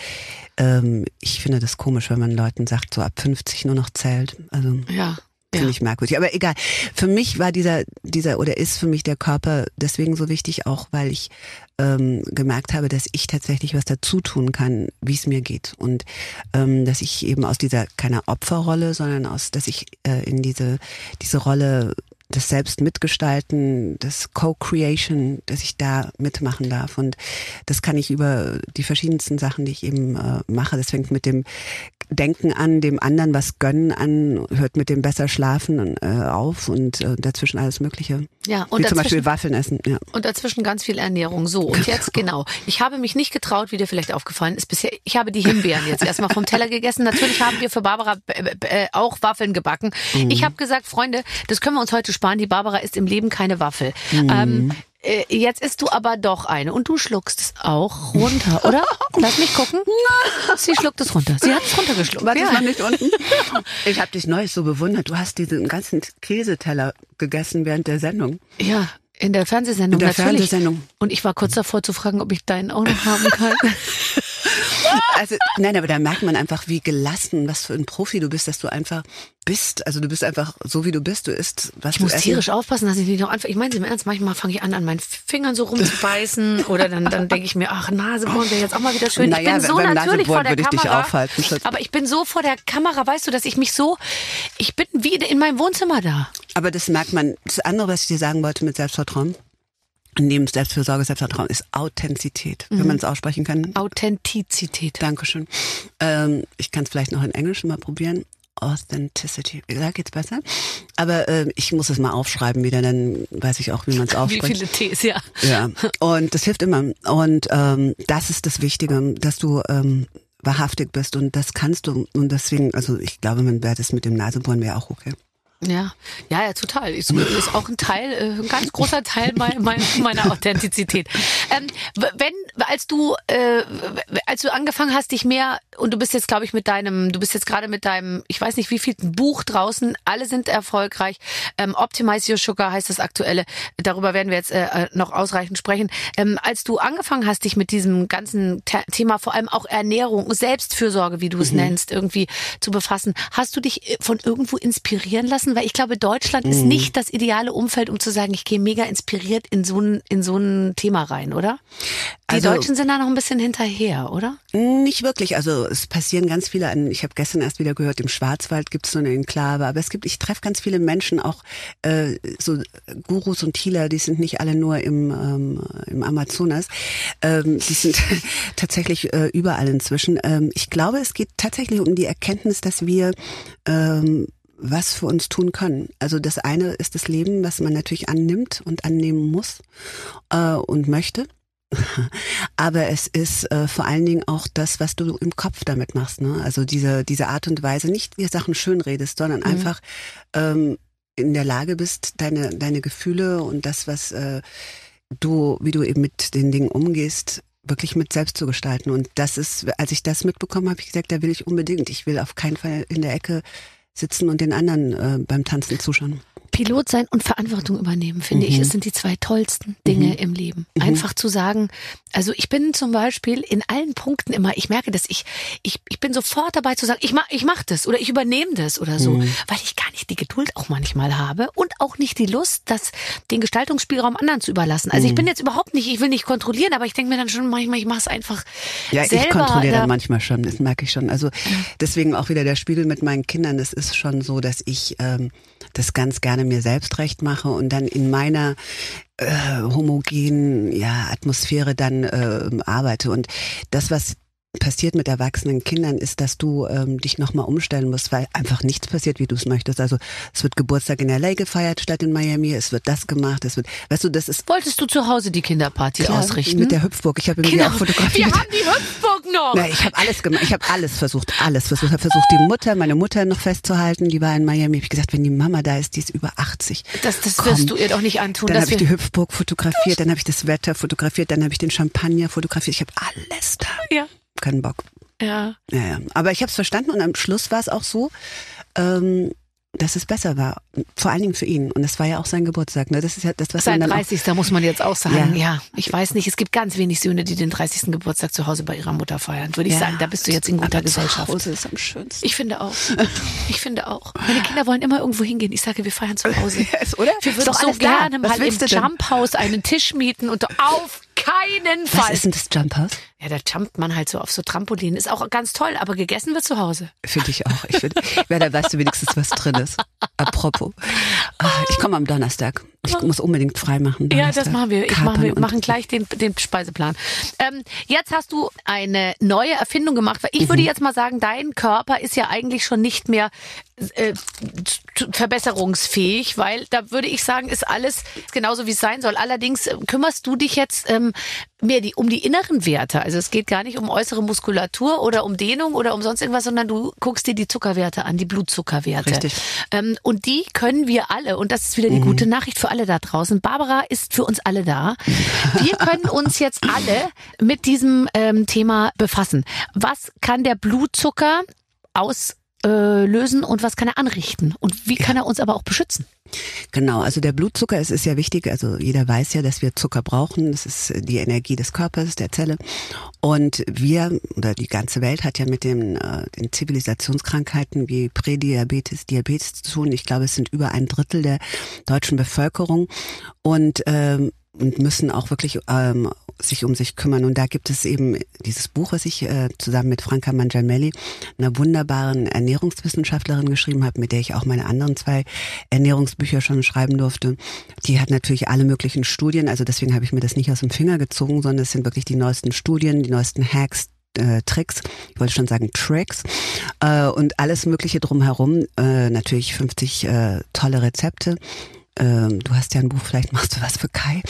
ähm, ich finde das komisch, wenn man Leuten sagt, so ab 50 nur noch zählt. Also Ja. Finde ja. ich merkwürdig. Aber egal. Für mich war dieser, dieser oder ist für mich der Körper deswegen so wichtig, auch weil ich ähm, gemerkt habe, dass ich tatsächlich was dazu tun kann, wie es mir geht. Und ähm, dass ich eben aus dieser keiner Opferrolle, sondern aus, dass ich äh, in diese, diese Rolle das selbst mitgestalten, das Co-Creation, dass ich da mitmachen darf. Und das kann ich über die verschiedensten Sachen, die ich eben äh, mache. Das fängt mit dem Denken an, dem anderen was gönnen an, hört mit dem besser schlafen äh, auf und äh, dazwischen alles Mögliche. Ja, und Wie zum Beispiel Waffeln essen. Ja. Und dazwischen ganz viel Ernährung. So, und (laughs) jetzt genau. Ich habe mich nicht getraut, wie dir vielleicht aufgefallen ist bisher. Ich habe die Himbeeren jetzt erstmal vom Teller gegessen. Natürlich haben wir für Barbara äh, äh, auch Waffeln gebacken. Ich habe gesagt, Freunde, das können wir uns heute sparen. Die Barbara isst im Leben keine Waffel. Ähm, äh, jetzt isst du aber doch eine und du schluckst es auch runter, oder? (laughs) Lass mich gucken. (laughs) Sie schluckt es runter. Sie hat es runtergeschluckt. Warte, Ja. noch nicht unten? (laughs) Ich habe dich neulich so bewundert. Du hast diesen ganzen Käseteller gegessen während der Sendung. Ja, in der Fernsehsendung In der natürlich. Fernsehsendung. Und ich war kurz davor zu fragen, ob ich deinen auch noch haben kann. (laughs) Also, nein, aber da merkt man einfach, wie gelassen, was für ein Profi du bist, dass du einfach bist. Also du bist einfach so, wie du bist. Du isst, was Ich du muss essen. tierisch aufpassen, dass ich nicht noch anfange. Ich meine es im Ernst, manchmal fange ich an, an meinen Fingern so rumzubeißen (laughs) oder dann, dann denke ich mir, ach, Nasebohren wäre jetzt auch mal wieder schön. Naja, ich bin so beim natürlich vor der würde ich dich Kamera. aufhalten, aber ich bin so vor der Kamera, weißt du, dass ich mich so, ich bin wie in meinem Wohnzimmer da. Aber das merkt man. Das andere, was ich dir sagen wollte mit Selbstvertrauen, neben Selbstfürsorge, Selbstvertrauen, ist Authentizität. Mhm. Wenn man es aussprechen kann. Authentizität. Dankeschön. Ähm, ich kann es vielleicht noch in Englisch mal probieren. Authenticity. Ja, geht's besser? Aber ähm, ich muss es mal aufschreiben wieder, dann weiß ich auch, wie man es (laughs) Wie ausspricht. viele Tees, ja. Ja, und das hilft immer. Und ähm, das ist das Wichtige, dass du ähm, wahrhaftig bist und das kannst du. Und deswegen, also ich glaube, man wäre das mit dem Nasebohren wäre auch okay. Ja, ja, ja, total. Ist, ist auch ein Teil, äh, ein ganz großer Teil mein, mein, meiner Authentizität. Ähm, wenn, als du, äh, als du angefangen hast, dich mehr und du bist jetzt, glaube ich, mit deinem, du bist jetzt gerade mit deinem, ich weiß nicht, wie viel Buch draußen. Alle sind erfolgreich. Ähm, Optimize Your Sugar heißt das aktuelle. Darüber werden wir jetzt äh, noch ausreichend sprechen. Ähm, als du angefangen hast, dich mit diesem ganzen The Thema, vor allem auch Ernährung, Selbstfürsorge, wie du es nennst, irgendwie zu befassen, hast du dich äh, von irgendwo inspirieren lassen? Weil ich glaube, Deutschland ist nicht das ideale Umfeld, um zu sagen, ich gehe mega inspiriert in so ein, in so ein Thema rein, oder? Die Also- Deutschen sind da noch ein bisschen hinterher, oder? Nicht wirklich. Also es passieren ganz viele. An, ich habe gestern erst wieder gehört, im Schwarzwald gibt es so eine Enklave. Aber es gibt, ich treffe ganz viele Menschen, auch äh, so Gurus und Healer, die sind nicht alle nur im, ähm, im Amazonas. Ähm, die sind (laughs) tatsächlich äh, überall inzwischen. Ähm, ich glaube, es geht tatsächlich um die Erkenntnis, dass wir ähm, was für uns tun können. Also das eine ist das Leben, was man natürlich annimmt und annehmen muss äh, und möchte. (laughs) Aber es ist äh, vor allen Dingen auch das, was du im Kopf damit machst. Ne? Also diese, diese Art und Weise, nicht die Sachen schön redest, sondern einfach ähm, in der Lage bist, deine, deine Gefühle und das, was äh, du, wie du eben mit den Dingen umgehst, wirklich mit selbst zu gestalten. Und das ist, als ich das mitbekommen habe, ich gesagt, da will ich unbedingt. Ich will auf keinen Fall in der Ecke sitzen und den anderen äh, beim Tanzen zuschauen. Pilot sein und Verantwortung übernehmen, finde Mhm. ich. Es sind die zwei tollsten Dinge im Leben. Einfach zu sagen, also ich bin zum Beispiel in allen Punkten immer, ich merke, dass ich, ich, ich bin sofort dabei zu sagen, ich mach, ich mach das oder ich übernehme das oder so, Mhm. weil ich gar nicht die Geduld auch manchmal habe und auch nicht die Lust, das, den Gestaltungsspielraum anderen zu überlassen. Also Mhm. ich bin jetzt überhaupt nicht, ich will nicht kontrollieren, aber ich denke mir dann schon manchmal, ich mache es einfach Ja, selber. ich kontrolliere da- dann manchmal schon, das merke ich schon. Also deswegen auch wieder der Spiegel mit meinen Kindern. Es ist schon so, dass ich ähm, das ganz gerne mir selbst recht mache und dann in meiner äh, homogenen ja, Atmosphäre dann äh, arbeite. Und das, was passiert mit erwachsenen Kindern, ist, dass du ähm, dich nochmal umstellen musst, weil einfach nichts passiert, wie du es möchtest. Also es wird Geburtstag in LA gefeiert statt in Miami, es wird das gemacht, es wird, weißt du, das ist Wolltest du zu Hause die Kinderparty klar, ausrichten? mit der Hüpfburg. Ich habe mir die genau. auch fotografiert. Wir haben die Hüpfburg noch. Na, ich habe alles gemacht. Ich habe alles versucht, alles versucht. Ich habe versucht, die Mutter, meine Mutter noch festzuhalten. Die war in Miami. Ich habe gesagt, wenn die Mama da ist, die ist über 80. Das, das Komm. wirst du ihr doch nicht antun. Dann habe ich die Hüpfburg fotografiert, dann habe ich das Wetter fotografiert, dann habe ich den Champagner fotografiert. Ich habe alles da. ja, Keinen Bock. ja. Ja, ja. Aber ich habe es verstanden und am Schluss war es auch so, ähm, dass es besser war. Vor allen Dingen für ihn. Und es war ja auch sein Geburtstag. Ne? Das ist ja das, was Sein man dann auch 30. muss man jetzt auch sagen. Ja. Ja. ich weiß nicht. Es gibt ganz wenig Söhne, die den 30. Geburtstag zu Hause bei ihrer Mutter feiern. Würde ich Ja, sagen, da bist du jetzt in guter aber Gesellschaft. Zu Hause ist am schönsten. Ich finde auch. Ich finde auch. Meine Kinder wollen immer irgendwo hingehen. Ich sage, wir feiern zu Hause. (laughs) Yes, oder? Wir würden doch so da. gerne Was mal im denn? Jumphaus einen Tisch mieten und auf keinen Was Fall. ist denn das Jump House? Ja, da jumpt man halt so auf so Trampolinen. Ist auch ganz toll, aber gegessen wird zu Hause. Finde ich auch. Ich finde, ja, da weißt du wenigstens, was drin ist. Apropos. Ah, ich komme am Donnerstag. Ich muss unbedingt frei machen. Ja, das machen wir. Ich machen, wir machen gleich den, den Speiseplan. Ähm, jetzt hast du eine neue Erfindung gemacht. Weil ich würde Mhm. jetzt mal sagen, dein Körper ist ja eigentlich schon nicht mehr äh, verbesserungsfähig, weil da würde ich sagen, ist alles genauso wie es sein soll. Allerdings äh, kümmerst du dich jetzt ähm, mehr die, um die inneren Werte. Also es geht gar nicht um äußere Muskulatur oder um Dehnung oder um sonst irgendwas, sondern du guckst dir die Zuckerwerte an, die Blutzuckerwerte. Richtig. Ähm, und die können wir alle, und das ist wieder die gute Nachricht für alle da draußen. Barbara ist für uns alle da. Wir (laughs) können uns jetzt alle mit diesem ähm, Thema befassen. Was kann der Blutzucker auslösen und was kann er anrichten? Und wie kann er uns aber auch beschützen? Genau, also der Blutzucker es ist ja wichtig. Also jeder weiß ja, dass wir Zucker brauchen. Das ist die Energie des Körpers, der Zelle. Und wir oder die ganze Welt hat ja mit den, äh, den Zivilisationskrankheiten wie Prädiabetes, Diabetes zu tun. Ich glaube, es sind über ein Drittel der deutschen Bevölkerung und ähm, und müssen auch wirklich ähm, sich um sich kümmern. Und da gibt es eben dieses Buch, was ich äh, zusammen mit Franka Mangiamelli, einer wunderbaren Ernährungswissenschaftlerin geschrieben habe, mit der ich auch meine anderen zwei Ernährungsbücher schon schreiben durfte. Die hat natürlich alle möglichen Studien, also deswegen habe ich mir das nicht aus dem Finger gezogen, sondern es sind wirklich die neuesten Studien, die neuesten Hacks, äh, Tricks, ich wollte schon sagen Tricks äh, und alles Mögliche drumherum. Äh, natürlich 50 äh, tolle Rezepte. Ähm, du hast ja ein Buch, vielleicht machst du was für Kai.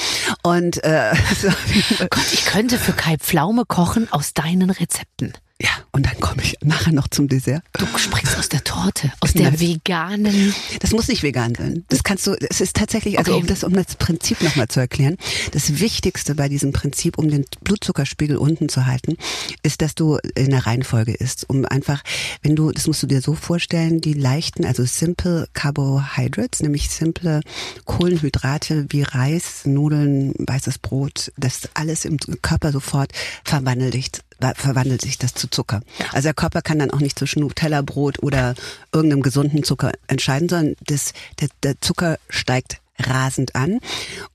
Und äh, (laughs) Gott, ich könnte für Kai Pflaume kochen aus deinen Rezepten. Ja, und dann komme ich nachher noch zum Dessert. Du springst aus der Torte, aus der Nein. veganen. Das muss nicht vegan sein. Das kannst du, es ist tatsächlich, also Okay. um das, um das Prinzip nochmal zu erklären, das Wichtigste bei diesem Prinzip, um den Blutzuckerspiegel unten zu halten, ist, dass du in der Reihenfolge isst. Um einfach, wenn du, das musst du dir so vorstellen, die leichten, also simple Carbohydrates, nämlich simple Kohlenhydrate wie Reis, Nudeln, weißes Brot, das alles im Körper sofort verwandelt verwandelt sich das zu Zucker. Also der Körper kann dann auch nicht zwischen Nutella-Brot oder irgendeinem gesunden Zucker entscheiden, sondern das, der, der Zucker steigt rasend an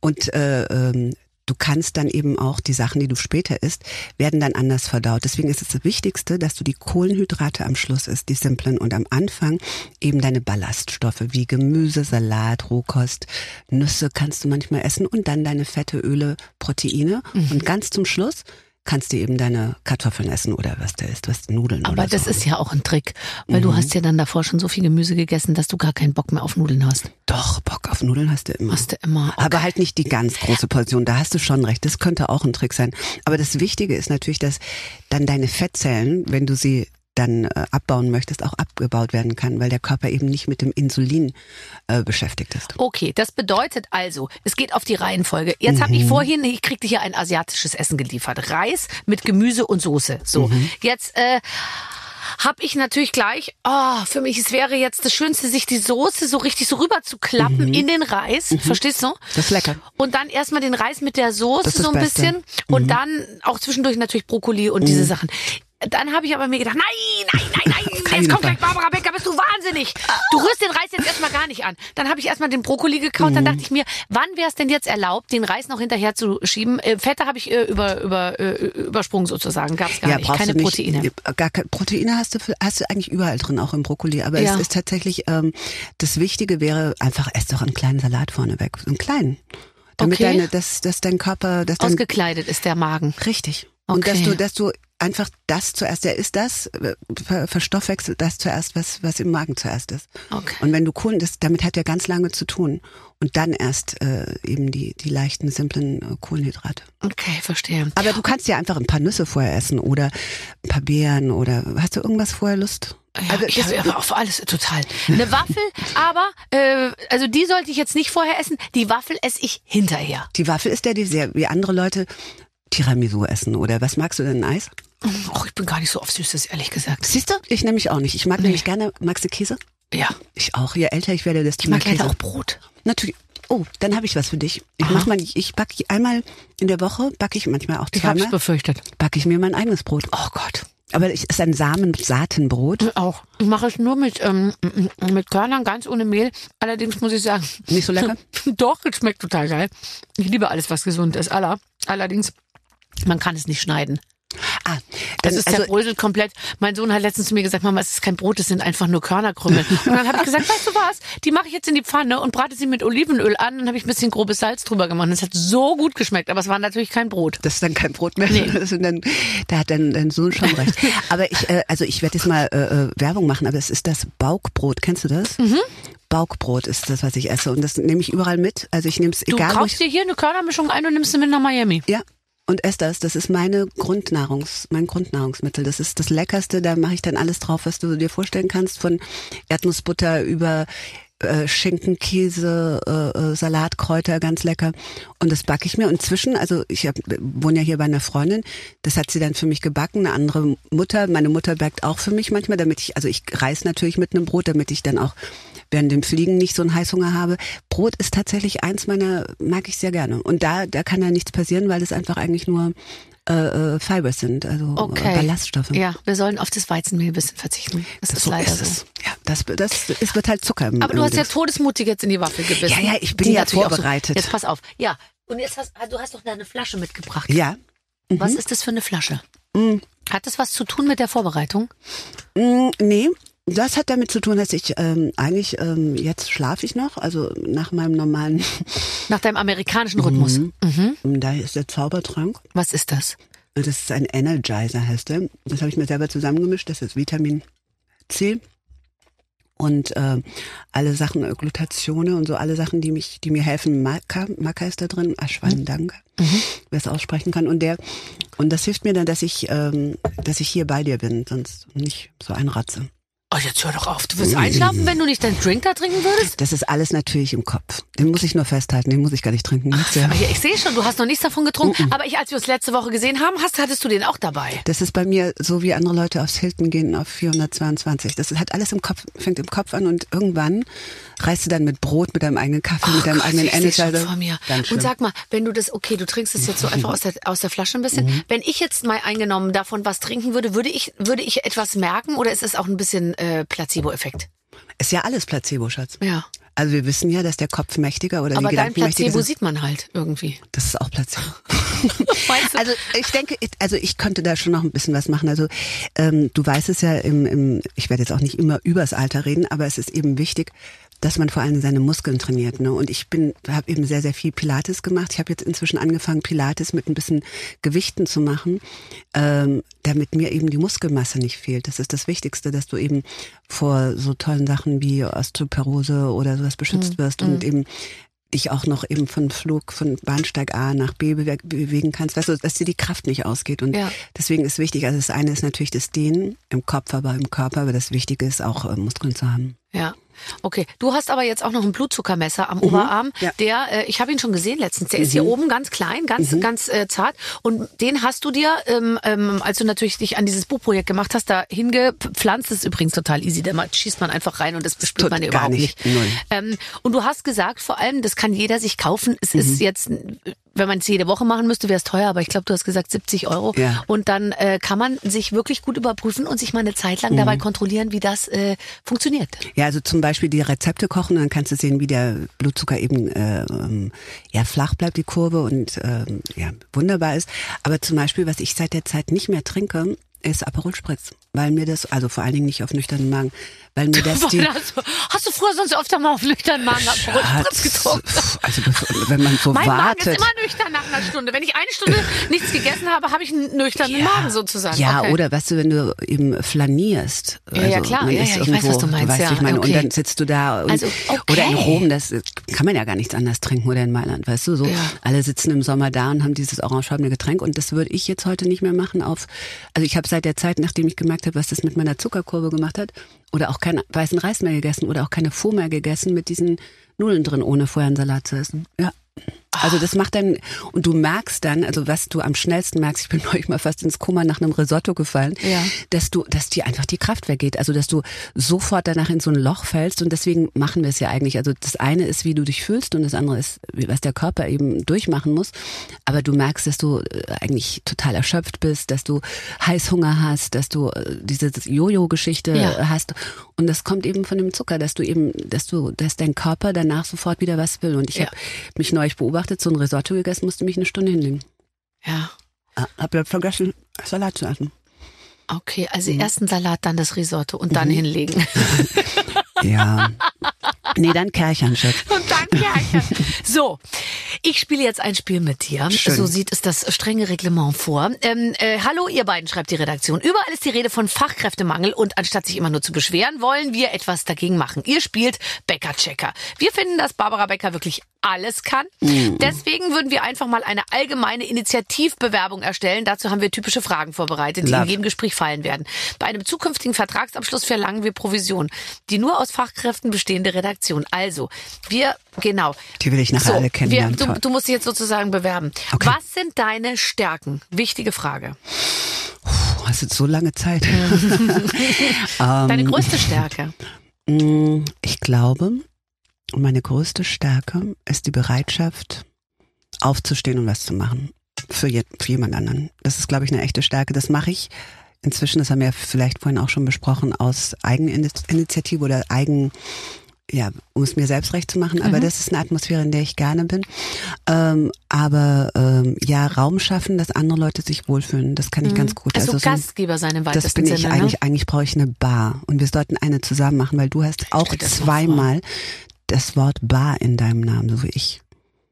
und äh, ähm, du kannst dann eben auch die Sachen, die du später isst, werden dann anders verdaut. Deswegen ist es das Wichtigste, dass du die Kohlenhydrate am Schluss isst, die simplen und am Anfang eben deine Ballaststoffe wie Gemüse, Salat, Rohkost, Nüsse kannst du manchmal essen und dann deine Fette, Öle, Proteine und ganz zum Schluss kannst du eben deine Kartoffeln essen oder was da ist, was Nudeln Aber oder das so. ist ja auch ein Trick, weil Mhm. du hast ja dann davor schon so viel Gemüse gegessen, dass du gar keinen Bock mehr auf Nudeln hast. Doch, Bock auf Nudeln hast du immer. Hast du immer. Aber halt nicht die ganz große Portion. Da hast du schon recht. Das könnte auch ein Trick sein. Aber das Wichtige ist natürlich, dass dann deine Fettzellen, wenn du sie dann äh, abbauen möchtest, auch abgebaut werden kann, weil der Körper eben nicht mit dem Insulin äh, beschäftigt ist. Okay, das bedeutet also, es geht auf die Reihenfolge. Jetzt habe ich vorhin, ich kriegte hier ein asiatisches Essen geliefert. Reis mit Gemüse und Soße. So, jetzt äh, habe ich natürlich gleich, oh, für mich, es wäre jetzt das Schönste, sich die Soße so richtig so rüber zu klappen in den Reis. Verstehst du? Das ist lecker. Und dann erstmal den Reis mit der Soße so ein Beste. bisschen. Und dann auch zwischendurch natürlich Brokkoli und diese Sachen. Dann habe ich aber mir gedacht, nein, nein, nein, nein, jetzt kommt Fall. gleich Barbara Becker, bist du wahnsinnig. Du rührst den Reis jetzt erstmal gar nicht an. Dann habe ich erstmal den Brokkoli gekaut, Mhm. dann dachte ich mir, wann wäre es denn jetzt erlaubt, den Reis noch hinterher zu schieben? Äh, Fette habe ich äh, über, über, äh, übersprungen sozusagen, gab es gar nicht, brauchst keine nicht, Proteine. Gar keine Proteine hast du, hast du eigentlich überall drin, auch im Brokkoli. Aber Ja. es ist tatsächlich, ähm, das Wichtige wäre einfach, ess doch einen kleinen Salat vorneweg. Einen kleinen. Damit Okay. deine, dass, dass dein Körper, dass dein, Ausgekleidet ist der Magen. Richtig. Und Okay. dass du, dass du einfach das zuerst, der ist das, äh, ver, verstoffwechselt das zuerst, was, was im Magen zuerst ist. Okay. Und wenn du Kohlen, das, damit hat ja ganz lange zu tun. Und dann erst äh, eben die, die leichten, simplen äh, Kohlenhydrate. Okay, verstehe. Aber du kannst ja einfach ein paar Nüsse vorher essen oder ein paar Beeren oder hast du irgendwas vorher Lust? Ja, also, ich habe aber auf alles total. Eine Waffel, (laughs) aber äh, also die sollte ich jetzt nicht vorher essen. Die Waffel esse ich hinterher. die Waffel ist der Dessert, wie andere Leute Tiramisu essen oder was magst du denn Eis? Och, ich bin gar nicht so auf Süßes, ehrlich gesagt. Siehst du? Ich nämlich auch nicht. Ich mag nämlich gerne, magst du Käse? Ja, Ich auch. Je älter ich werde, desto ich mag mehr Käse. auch Brot. Natürlich. Oh, dann habe ich was für dich. Ich Aha. mach mal, ich backe einmal in der Woche, backe ich manchmal auch Ich habe es zweimal, befürchtet. backe ich mir mein eigenes Brot. Oh Gott. Aber es ist ein Samen-Saatenbrot. Auch. Ich mache es nur mit, ähm, mit Körnern, ganz ohne Mehl. Allerdings muss ich sagen. Nicht so lecker? (laughs) Doch, es schmeckt total geil. Ich liebe alles, was gesund ist. Aller. Allerdings, man kann es nicht schneiden. Ah, Das ist also, zerbröselt komplett. Mein Sohn hat letztens zu mir gesagt, Mama, es ist kein Brot, es sind einfach nur Körnerkrümel. (laughs) Und dann habe ich gesagt, weißt du was? Die mache ich jetzt in die Pfanne und brate sie mit Olivenöl an. Dann habe ich ein bisschen grobes Salz drüber gemacht. Und es hat so gut geschmeckt, aber es war natürlich kein Brot. das ist dann kein Brot mehr. Nee. (laughs) Dann, da hat dein, dein Sohn schon recht. (laughs) Aber ich, äh, also ich werde jetzt mal äh, äh, Werbung machen, aber es ist das Baukbrot. Kennst du das? Mhm. Baukbrot ist das, was ich esse. Und das nehme ich überall mit. Also ich nehme es Du egal, wo ich kaufst dir hier eine Körnermischung ein und nimmst sie mit nach Miami. Ja. Und ess das. Ist meine Grundnahrungs, mein Grundnahrungsmittel. Das ist das Leckerste. Da mache ich dann alles drauf, was du dir vorstellen kannst. Von Erdnussbutter über äh, Schinken, Käse, äh, äh, Salat, Kräuter, ganz lecker. Und das backe ich mir. Und zwischen, also ich hab, wohne ja hier bei einer Freundin, das hat sie dann für mich gebacken. Eine andere Mutter, meine Mutter backt auch für mich manchmal, damit ich, also ich reiß natürlich mit einem Brot, damit ich dann auch während dem Fliegen nicht so einen Heißhunger habe. Brot ist tatsächlich eins meiner, mag ich sehr gerne. Und da, da kann ja nichts passieren, weil es einfach eigentlich nur äh, äh, Fibers sind, also Okay. äh, Ballaststoffe. Ja, wir sollen auf das Weizenmehl ein bisschen verzichten. Das, ist leider so. es. Ja, das, das, es wird halt Zucker. Im, Aber du hast ja Dings. todesmutig jetzt in die Waffel gebissen. Ja, ja, ich bin Die ja vorbereitet. So, jetzt pass auf. Ja, und jetzt hast du hast doch da eine Flasche mitgebracht. Ja. Was ist das für eine Flasche? Mhm. Hat das was zu tun mit der Vorbereitung? Mm, nee, das hat damit zu tun, dass ich ähm, eigentlich, ähm, jetzt schlafe ich noch, also nach meinem normalen, (laughs) Nach deinem amerikanischen Rhythmus. Mhm. da ist der Zaubertrank. Was ist das? Das ist ein Energizer, heißt der. Das habe ich mir selber zusammengemischt. Das ist Vitamin C. Und äh, alle Sachen, äh, Glutatione und so, alle Sachen, die mich, die mir helfen. Maca, Maca ist da drin, Aschweidendank, wer es aussprechen kann. Und der, und das hilft mir dann, dass ich, ähm, dass ich hier bei dir bin, sonst nicht so einratze. Oh, jetzt hör doch auf. Du wirst einschlafen, wenn du nicht deinen Drink da trinken würdest? Das ist alles natürlich im Kopf. Den muss ich nur festhalten, den muss ich gar nicht trinken. Du ja? Hier, ich sehe schon, du hast noch nichts davon getrunken. Aber ich, als wir uns letzte Woche gesehen haben, hast, hattest du den auch dabei. Das ist bei mir so, wie andere Leute aufs Hilton gehen auf 422. Das hat alles im Kopf, fängt im Kopf an und irgendwann reist du dann mit Brot, mit deinem eigenen Kaffee, mit deinem Gott, eigenen Energizer. vor mir. Und sag mal, wenn du das, okay, du trinkst es jetzt so einfach aus der, aus der Flasche ein bisschen. Mhm. Wenn ich jetzt mal eingenommen davon was trinken würde, würde ich, würde ich etwas merken oder ist es auch ein bisschen äh, Placebo-Effekt? Ist ja alles Placebo, Schatz. Ja. Also wir wissen ja, dass der Kopf mächtiger oder Aber die dein Gedanken mächtiger Placebo sind. sieht man halt irgendwie. Das ist auch Placebo. (laughs) (laughs) Also ich denke, ich- also ich könnte da schon noch ein bisschen was machen. Also ähm, du weißt es ja, im, im, ich werde jetzt auch nicht immer übers Alter reden, aber es ist eben wichtig, dass man vor allem seine Muskeln trainiert. Ne? Und ich bin, habe eben sehr, sehr viel Pilates gemacht. Ich habe jetzt inzwischen angefangen, Pilates mit ein bisschen Gewichten zu machen, ähm, damit mir eben die Muskelmasse nicht fehlt. Das ist das Wichtigste, dass du eben vor so tollen Sachen wie Osteoporose oder sowas beschützt wirst und eben dich auch noch eben von Flug von Bahnsteig A nach B bewe bewegen kannst, weißt du, dass dir die Kraft nicht ausgeht. Und Ja. deswegen ist wichtig, also das eine ist natürlich das Dehnen im Kopf, aber im Körper, aber das Wichtige ist auch äh, Muskeln zu haben. Ja. Okay, du hast aber jetzt auch noch ein Blutzuckermesser am Oberarm. Mhm. ja. Mhm. Der, äh, ich habe ihn schon gesehen letztens. Der ist hier oben ganz klein, ganz, ganz äh, zart. Und den hast du dir, ähm, ähm, als du natürlich dich an dieses Buchprojekt gemacht hast, da hingepflanzt. Das ist übrigens total easy. Da schießt man einfach rein und das bespürt Tut man ja überhaupt nicht. nicht. Ähm, und du hast gesagt, vor allem, das kann jeder sich kaufen. Es Mhm. ist jetzt, wenn man es jede Woche machen müsste, wäre es teuer. Aber ich glaube, du hast gesagt 70 Euro. Ja. Und dann äh, kann man sich wirklich gut überprüfen und sich mal eine Zeit Mhm. lang dabei kontrollieren, wie das äh, funktioniert. Ja, also zum Beispiel die Rezepte kochen, dann kannst du sehen, wie der Blutzucker eben äh, ähm, ja flach bleibt, die Kurve und ähm, ja wunderbar ist. Aber zum Beispiel, was ich seit der Zeit nicht mehr trinke, ist Aperol Spritz, weil mir das, also vor allen Dingen nicht auf nüchternen Magen, weil mir (laughs) das die hast, du, hast du früher sonst öfter mal auf nüchternen Magen Spritz getrunken? Also wenn man so Mein Magen ist wartet. immer nüchtern nach einer Stunde. Wenn ich eine Stunde (laughs) nichts gegessen habe, habe ich einen nüchternen Magen sozusagen. Ja, okay. oder weißt du, wenn du eben flanierst. Ja, ja, klar. man Ja, ist ja, ich weiß, was du meinst, weißt, ja, ich meine, okay. Und dann sitzt du da und, Also, okay. oder in Rom, das kann man ja gar nichts anderes trinken oder in Mailand, weißt du, so Ja. alle sitzen im Sommer da und haben dieses orangefarbene Getränk und das würde ich jetzt heute nicht mehr machen auf, also ich habe seit der Zeit, nachdem ich gemerkt habe, was das mit meiner Zuckerkurve gemacht hat, oder auch keinen weißen Reis mehr gegessen oder auch keine Pho mehr gegessen mit diesen Nudeln drin, ohne vorher einen Salat zu essen. Ja. Also das macht dann, und du merkst dann, also was du am schnellsten merkst, ich bin (laughs) neulich mal fast ins Koma nach einem Risotto gefallen, Ja. dass du, dass dir einfach die Kraft weggeht. Also dass du sofort danach in so ein Loch fällst und deswegen machen wir es ja eigentlich. Also das eine ist, wie du dich fühlst und das andere ist, was der Körper eben durchmachen muss. Aber du merkst, dass du äh, eigentlich total erschöpft bist, dass du Heißhunger hast, dass du äh, diese Jojo-Geschichte Ja. hast. Und das kommt eben von dem Zucker, dass du eben, dass du, dass dein Körper danach sofort wieder was will. Und ich Ja. habe mich neulich beobachtet, so ein Risotto gegessen, musste mich eine Stunde hinlegen. Ja. Ah, hab ja vergessen, Salat zu essen. Okay, also erst ein Salat, dann das Risotto und dann hinlegen. (laughs) Ja. Nee, dann Kerchern, Schatz. (laughs) Und dann Kercher. So, ich spiele jetzt ein Spiel mit dir. Schön. So sieht es das strenge Reglement vor. Ähm, äh, hallo, ihr beiden, schreibt die Redaktion. Überall ist die Rede von Fachkräftemangel und anstatt sich immer nur zu beschweren, wollen wir etwas dagegen machen. Ihr spielt Bäcker-Checker. Wir finden, dass Barbara Becker wirklich alles kann. Deswegen würden wir einfach mal eine allgemeine Initiativbewerbung erstellen. Dazu haben wir typische Fragen vorbereitet, die Love. in jedem Gespräch fallen werden. Bei einem zukünftigen Vertragsabschluss verlangen wir Provision. Die nur aus Fachkräften bestehende Redaktion. Also, wir, genau. Die will ich nachher alle wir, kennenlernen. du, Toll. du musst dich jetzt sozusagen bewerben. Okay. Was sind deine Stärken? Wichtige Frage. Puh, hast jetzt so lange Zeit. (laughs) (laughs) Deine größte Stärke. (laughs) Mm, Ich glaube, meine größte Stärke ist die Bereitschaft, aufzustehen und was zu machen. Für, je, für jemand anderen. Das ist, glaube ich, eine echte Stärke. Das mache ich inzwischen, das haben wir vielleicht vorhin auch schon besprochen, aus Eigeninitiative oder Eigen, ja, um es mir selbst recht zu machen. Aber das ist eine Atmosphäre, in der ich gerne bin. Ähm, aber ähm, ja, Raum schaffen, dass andere Leute sich wohlfühlen, das kann ich ganz gut. Also, so ein- Gastgeber sein im weitesten das bin ich Sinne. eigentlich. Ne? Eigentlich brauche ich eine Bar. Und wir sollten eine zusammen machen, weil du hast auch zweimal das Wort Bar in deinem Namen, so wie ich.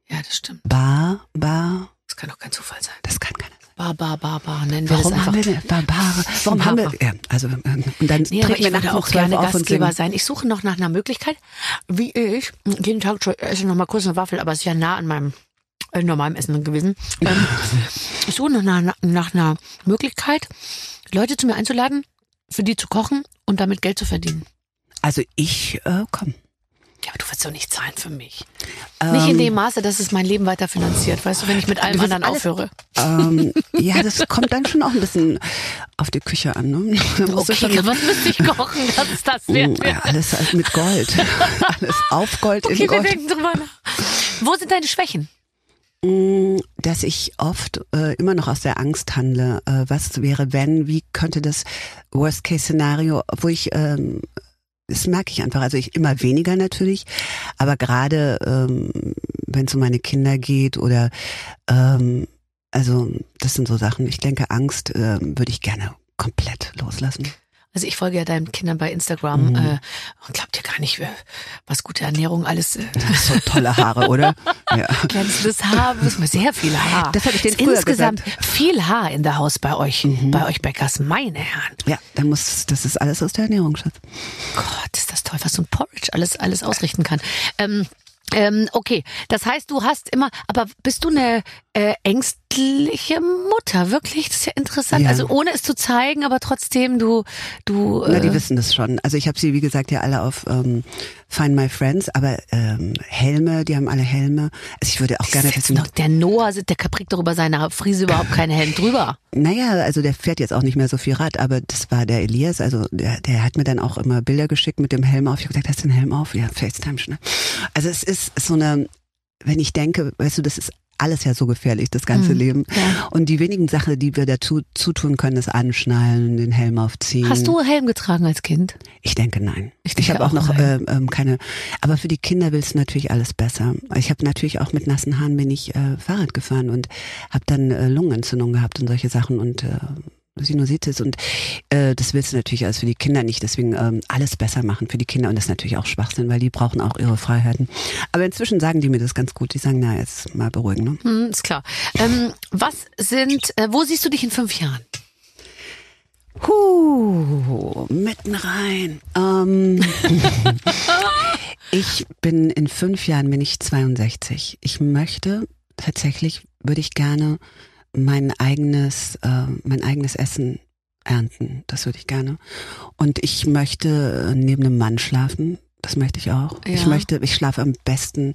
Ja, das stimmt. Bar, Bar, Das kann doch kein Zufall sein. das kann keiner sein. Bar, bar, bar, bar. Nennen wir Warum das einfach. haben wir denn Barbare? Warum haben wir, ja, also, ähm, und dann Nee, aber ich wir würde auch 12 gerne Gastgeber sein. Ich suche noch nach einer Möglichkeit, wie ich jeden Tag schon- esse noch mal kurz eine Waffel, aber es ist ja nah an meinem äh, normalem Essen gewesen. Ähm, (laughs) ich suche noch nach, nach einer Möglichkeit, Leute zu mir einzuladen, für die zu kochen und damit Geld zu verdienen. Also ich, äh, komm. Ja, aber du willst doch nicht zahlen für mich. nicht in dem Maße, dass es mein Leben weiter finanziert. Weißt du, wenn ich mit allem Ähm, anderen alles- aufhöre. Ähm, (laughs) ja, das kommt dann schon auch ein bisschen auf die Küche an. Ne? (laughs) Okay, schon- was müsste ich kochen, dass es (laughs) das wert Mm, wäre? alles mit Gold. alles auf Gold in Okay, wir Gold. denken drüber nach. Wo sind deine Schwächen? Mm, dass ich oft äh, immer noch aus der Angst handle. Äh, was wäre, wenn, wie könnte das Worst-Case-Szenario, wo ich, ähm, das merke ich einfach, also ich immer weniger natürlich, aber gerade ähm, wenn es um meine Kinder geht oder ähm, also das sind so Sachen, ich denke, Angst ähm, würde ich gerne komplett loslassen. Also ich folge ja deinen Kindern bei Instagram Mhm. äh, und glaubt dir gar nicht, äh, was gute Ernährung alles. Äh, So tolle Haare, oder? (laughs) Ja. glänzendes Haar, das ist sehr viel Haar. (laughs) Das hab ich Ist früher Insgesamt gesagt. viel Haar in der Haus bei euch, Mhm. bei euch Bäckers, meine Herren. ja, dann muss, das ist alles aus der Ernährung, Schatz. Gott, ist das toll, was so ein Porridge alles, alles ausrichten kann. Ähm, ähm, okay, das heißt, du hast immer, aber bist du eine äh, ängstliche Mutter? Wirklich? Das ist ja interessant. Ja. Also ohne es zu zeigen, aber trotzdem, du, du. Na, die äh, wissen das schon. Also ich habe sie, wie gesagt, ja alle auf ähm, Find My Friends, aber ähm, Helme, die haben alle Helme. Also ich würde auch gerne wissen. noch, der Noah, der kriegt doch über seine Frise überhaupt keinen Helm drüber. Naja, also der fährt jetzt auch nicht mehr so viel Rad, aber das war der Elias, also der, der hat mir dann auch immer Bilder geschickt mit dem Helm auf. Ich habe gesagt, hast du den Helm auf? Ja, FaceTime schnell. Also es ist so eine, wenn ich denke, weißt du, das ist alles ja so gefährlich, das ganze Mhm, Leben. ja. Und die wenigen Sachen, die wir dazu zutun können, ist anschnallen, den Helm aufziehen. Hast du Helm getragen als Kind? Ich denke nein. Ich Ich, habe auch auch noch äh, ähm, keine. Aber für die Kinder willst du natürlich alles besser. Ich habe natürlich auch mit nassen Haaren bin ich äh, Fahrrad gefahren und habe dann äh, Lungenentzündung gehabt und solche Sachen und äh, Sinusitis und äh, das willst du natürlich alles für die Kinder nicht. Deswegen ähm, alles besser machen für die Kinder und das ist natürlich auch Schwachsinn, weil die brauchen auch ihre Freiheiten. Aber inzwischen sagen die mir das ganz gut. Die sagen, na jetzt mal beruhigen. Ne? Hm, ist klar. Ähm, was sind, äh, wo siehst du dich in fünf Jahren? Huh, mitten rein. Ähm, (laughs) ich bin in fünf Jahren bin ich 62. Ich möchte tatsächlich würde ich gerne mein eigenes äh, mein eigenes Essen ernten. Das würde ich gerne. Und ich möchte äh, neben einem Mann schlafen. Das möchte ich auch. Ja. Ich möchte, ich schlafe am besten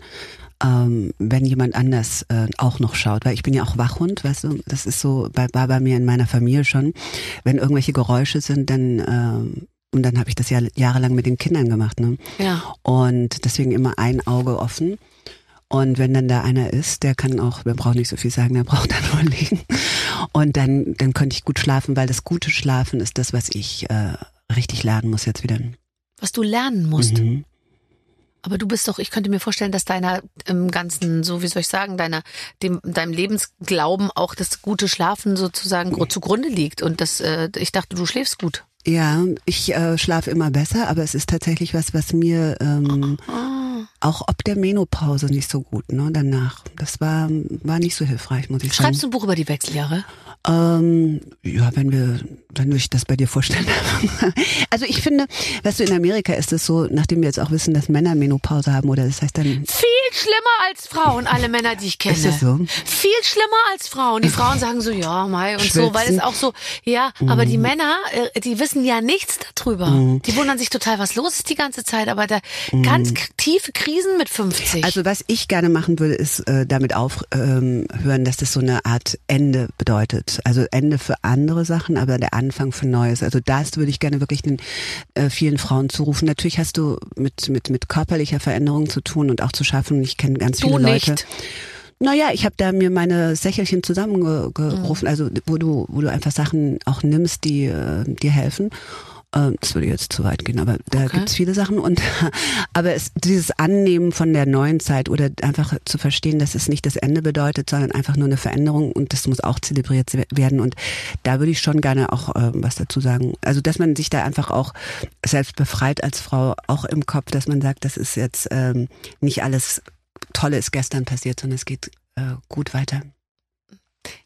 ähm, wenn jemand anders äh, auch noch schaut, weil ich bin ja auch Wachhund, weißt du, das ist so, bei, war bei mir in meiner Familie schon, wenn irgendwelche Geräusche sind, dann ähm, und dann habe ich das ja jahrelang mit den Kindern gemacht, ne? Ja. Und deswegen immer ein Auge offen. Und wenn dann da einer ist, der kann auch, der braucht nicht so viel sagen, der braucht (laughs) da nur liegen. Und dann, dann könnte ich gut schlafen, weil das gute Schlafen ist das, was ich äh, richtig lernen muss jetzt wieder. Was du lernen musst. Mhm. Aber du bist doch, ich könnte mir vorstellen, dass deiner im ganzen, so wie soll ich sagen, deiner, dem, deinem Lebensglauben auch das gute Schlafen sozusagen gru- zugrunde liegt. Und das, äh, ich dachte, du schläfst gut. Ja, ich äh, schlafe immer besser, aber es ist tatsächlich was, was mir ähm, Ah. auch ob der Menopause nicht so gut, ne, danach. Das war, war nicht so hilfreich, muss ich sagen. Schreibst du ein Buch über die Wechseljahre? Ähm, ja, wenn wir, wenn du dich das bei dir vorstellen. (laughs) also ich finde, weißt du, in Amerika ist es so, nachdem wir jetzt auch wissen, dass Männer Menopause haben, oder das heißt dann, Viel schlimmer als Frauen, alle Männer, die ich kenne. Ist das so? Viel schlimmer als Frauen. Die Frauen sagen so, ja, Mai und so, weil es Schwitzen. auch so, ja, aber die Männer, äh, die wissen ja nichts darüber. Die wundern sich total, was los ist die ganze Zeit, aber da ganz k- tiefe Krisen mit 50. also was ich gerne machen würde, ist äh, damit aufhören, ähm, dass das so eine Art Ende bedeutet. Also Ende für andere Sachen, aber der Anfang für Neues. Also das würde ich gerne wirklich den äh, vielen Frauen zurufen. Natürlich hast du mit, mit, mit körperlicher Veränderung zu tun und auch zu schaffen. Ich kenne ganz du viele Leute. nicht. Naja, ich habe da mir meine Sächelchen zusammengerufen, also wo du, wo du einfach Sachen auch nimmst, die äh, dir helfen. Ähm, Das würde jetzt zu weit gehen, aber da Okay. gibt's viele Sachen und (laughs) aber es, dieses Annehmen von der neuen Zeit oder einfach zu verstehen, dass es nicht das Ende bedeutet, sondern einfach nur eine Veränderung und das muss auch zelebriert werden und da würde ich schon gerne auch ähm, was dazu sagen. Also dass man sich da einfach auch selbst befreit als Frau, auch im Kopf, dass man sagt, das ist jetzt ähm, nicht alles Tolle ist gestern passiert, sondern es geht äh, gut weiter.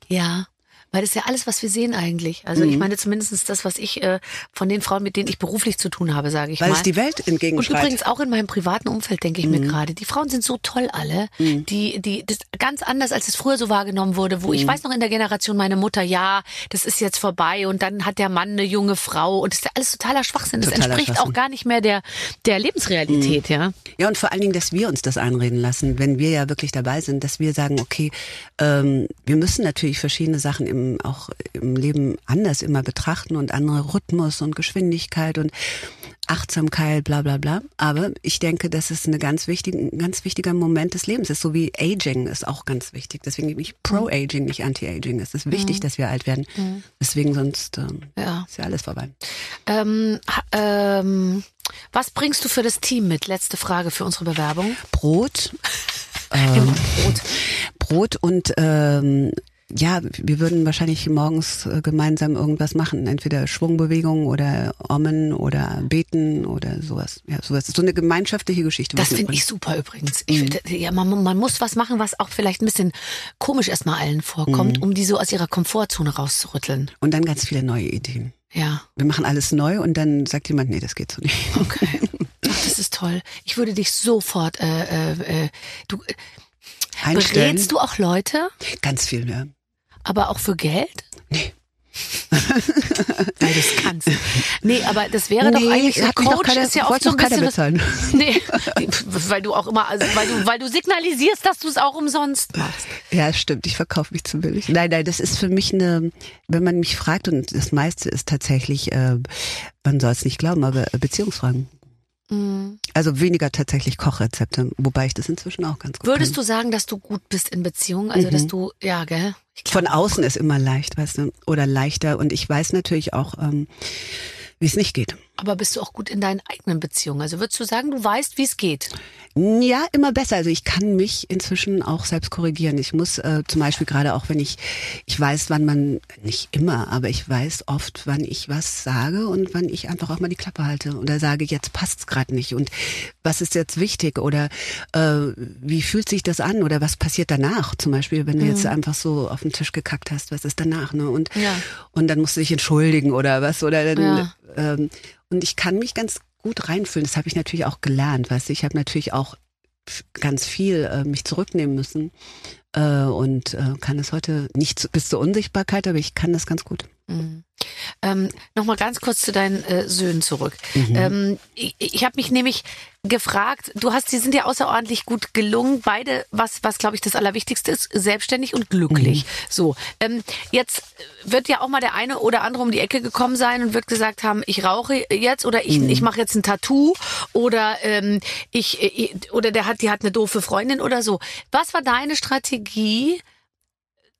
Ja. Weil das ist ja alles, was wir sehen eigentlich. Also Mhm. ich meine zumindest das, was ich äh, von den Frauen, mit denen ich beruflich zu tun habe, sage ich Weil mal. es die Welt Und entgegenschreit. übrigens auch in meinem privaten Umfeld denke ich mir Mhm. gerade, die Frauen sind so toll alle, die, die, das ganz anders, als es früher so wahrgenommen wurde, wo ich Mhm. weiß noch in der Generation meine Mutter, ja, das ist jetzt vorbei und dann hat der Mann eine junge Frau und das ist ja alles totaler Schwachsinn. Das Totaler entspricht auch Schwachsinn. Mhm. gar nicht mehr der, der Lebensrealität, ja. Ja, und vor allen Dingen, dass wir uns das einreden lassen, wenn wir ja wirklich dabei sind, dass wir sagen, okay, ähm, wir müssen natürlich verschiedene Sachen im, auch im Leben anders immer betrachten und andere Rhythmus und Geschwindigkeit und Achtsamkeit, bla bla bla. Aber ich denke, das ist eine ganz wichtige, ein ganz wichtiger Moment des Lebens ist, so wie Aging ist auch ganz wichtig. Deswegen bin ich Pro-Aging, nicht Anti-Aging. Es ist wichtig, dass wir alt werden. Deswegen sonst ähm, Ja. ist ja alles vorbei. Ähm, ähm, was bringst du für das Team mit? Letzte Frage für unsere Bewerbung. Brot, (laughs) Immer Brot. Brot und ähm, ja, wir würden wahrscheinlich morgens äh, gemeinsam irgendwas machen, entweder Schwungbewegungen oder Ommen oder Beten oder sowas. Ja, sowas. So eine gemeinschaftliche Geschichte. Das finde ich super übrigens. Mhm. Ich finde, ja, man, man muss was machen, was auch vielleicht ein bisschen komisch erstmal allen Mhm. vorkommt, um die so aus ihrer Komfortzone rauszurütteln. Und dann ganz viele neue Ideen. Ja. Wir machen alles neu und dann sagt jemand, nee, das geht so nicht. Okay. (laughs) Das ist toll. Ich würde dich sofort, äh, äh, äh, du, äh, Einstellen. berätst du auch Leute, Ganz viel, ja. Aber auch für Geld? Nee. Weil du es kannst. Nee, aber das wäre doch Nee, eigentlich, so Coach keiner- ist ja oft wollte so ein bisschen, bezahlen. (laughs) nee, weil du auch immer, also weil du, weil du signalisierst, dass du es auch umsonst machst. Ja, stimmt. Ich verkaufe mich zu billig. Nein, nein, das ist für mich eine, wenn man mich fragt, und das meiste ist tatsächlich, äh, man soll es nicht glauben, aber Beziehungsfragen. Mhm. Also weniger tatsächlich Kochrezepte, wobei ich das inzwischen auch ganz gut Würdest kann. du sagen, dass du gut bist in Beziehungen? Also, dass du, ja, gell? Glaub, Von außen ist immer leicht, weißt du, oder leichter. Und ich weiß natürlich auch, ähm, wie es nicht geht. Aber bist du auch gut in deinen eigenen Beziehungen? Also würdest du sagen, du weißt, wie es geht? Ja, immer besser. Also ich kann mich inzwischen auch selbst korrigieren. Ich muss äh, zum Beispiel gerade auch, wenn ich, ich weiß, wann man, nicht immer, aber ich weiß oft, wann ich was sage und wann ich einfach auch mal die Klappe halte oder sage, jetzt passt's gerade nicht und was ist jetzt wichtig oder äh, wie fühlt sich das an oder was passiert danach? Zum Beispiel, wenn du jetzt einfach so auf den Tisch gekackt hast, was ist danach? Ne? Und Ja. und dann musst du dich entschuldigen oder was oder dann, Ja. ähm, und ich kann mich ganz gut reinfühlen. Das habe ich natürlich auch gelernt, weißt du. Ich habe natürlich auch ganz viel äh, mich zurücknehmen müssen äh, und äh, kann das heute nicht bis zur Unsichtbarkeit, aber ich kann das ganz gut. Mhm. Ähm, Nochmal ganz kurz zu deinen äh, Söhnen zurück. Mhm. Ähm, ich ich habe mich nämlich gefragt, du hast, die sind ja außerordentlich gut gelungen, beide, was, was glaube ich das Allerwichtigste ist, selbstständig und glücklich. Mhm. So, ähm, jetzt wird ja auch mal der eine oder andere um die Ecke gekommen sein und wird gesagt haben, ich rauche jetzt oder ich, Mhm. ich mache jetzt ein Tattoo oder ähm, ich, ich oder der hat, die hat eine doofe Freundin oder so. Was war deine Strategie?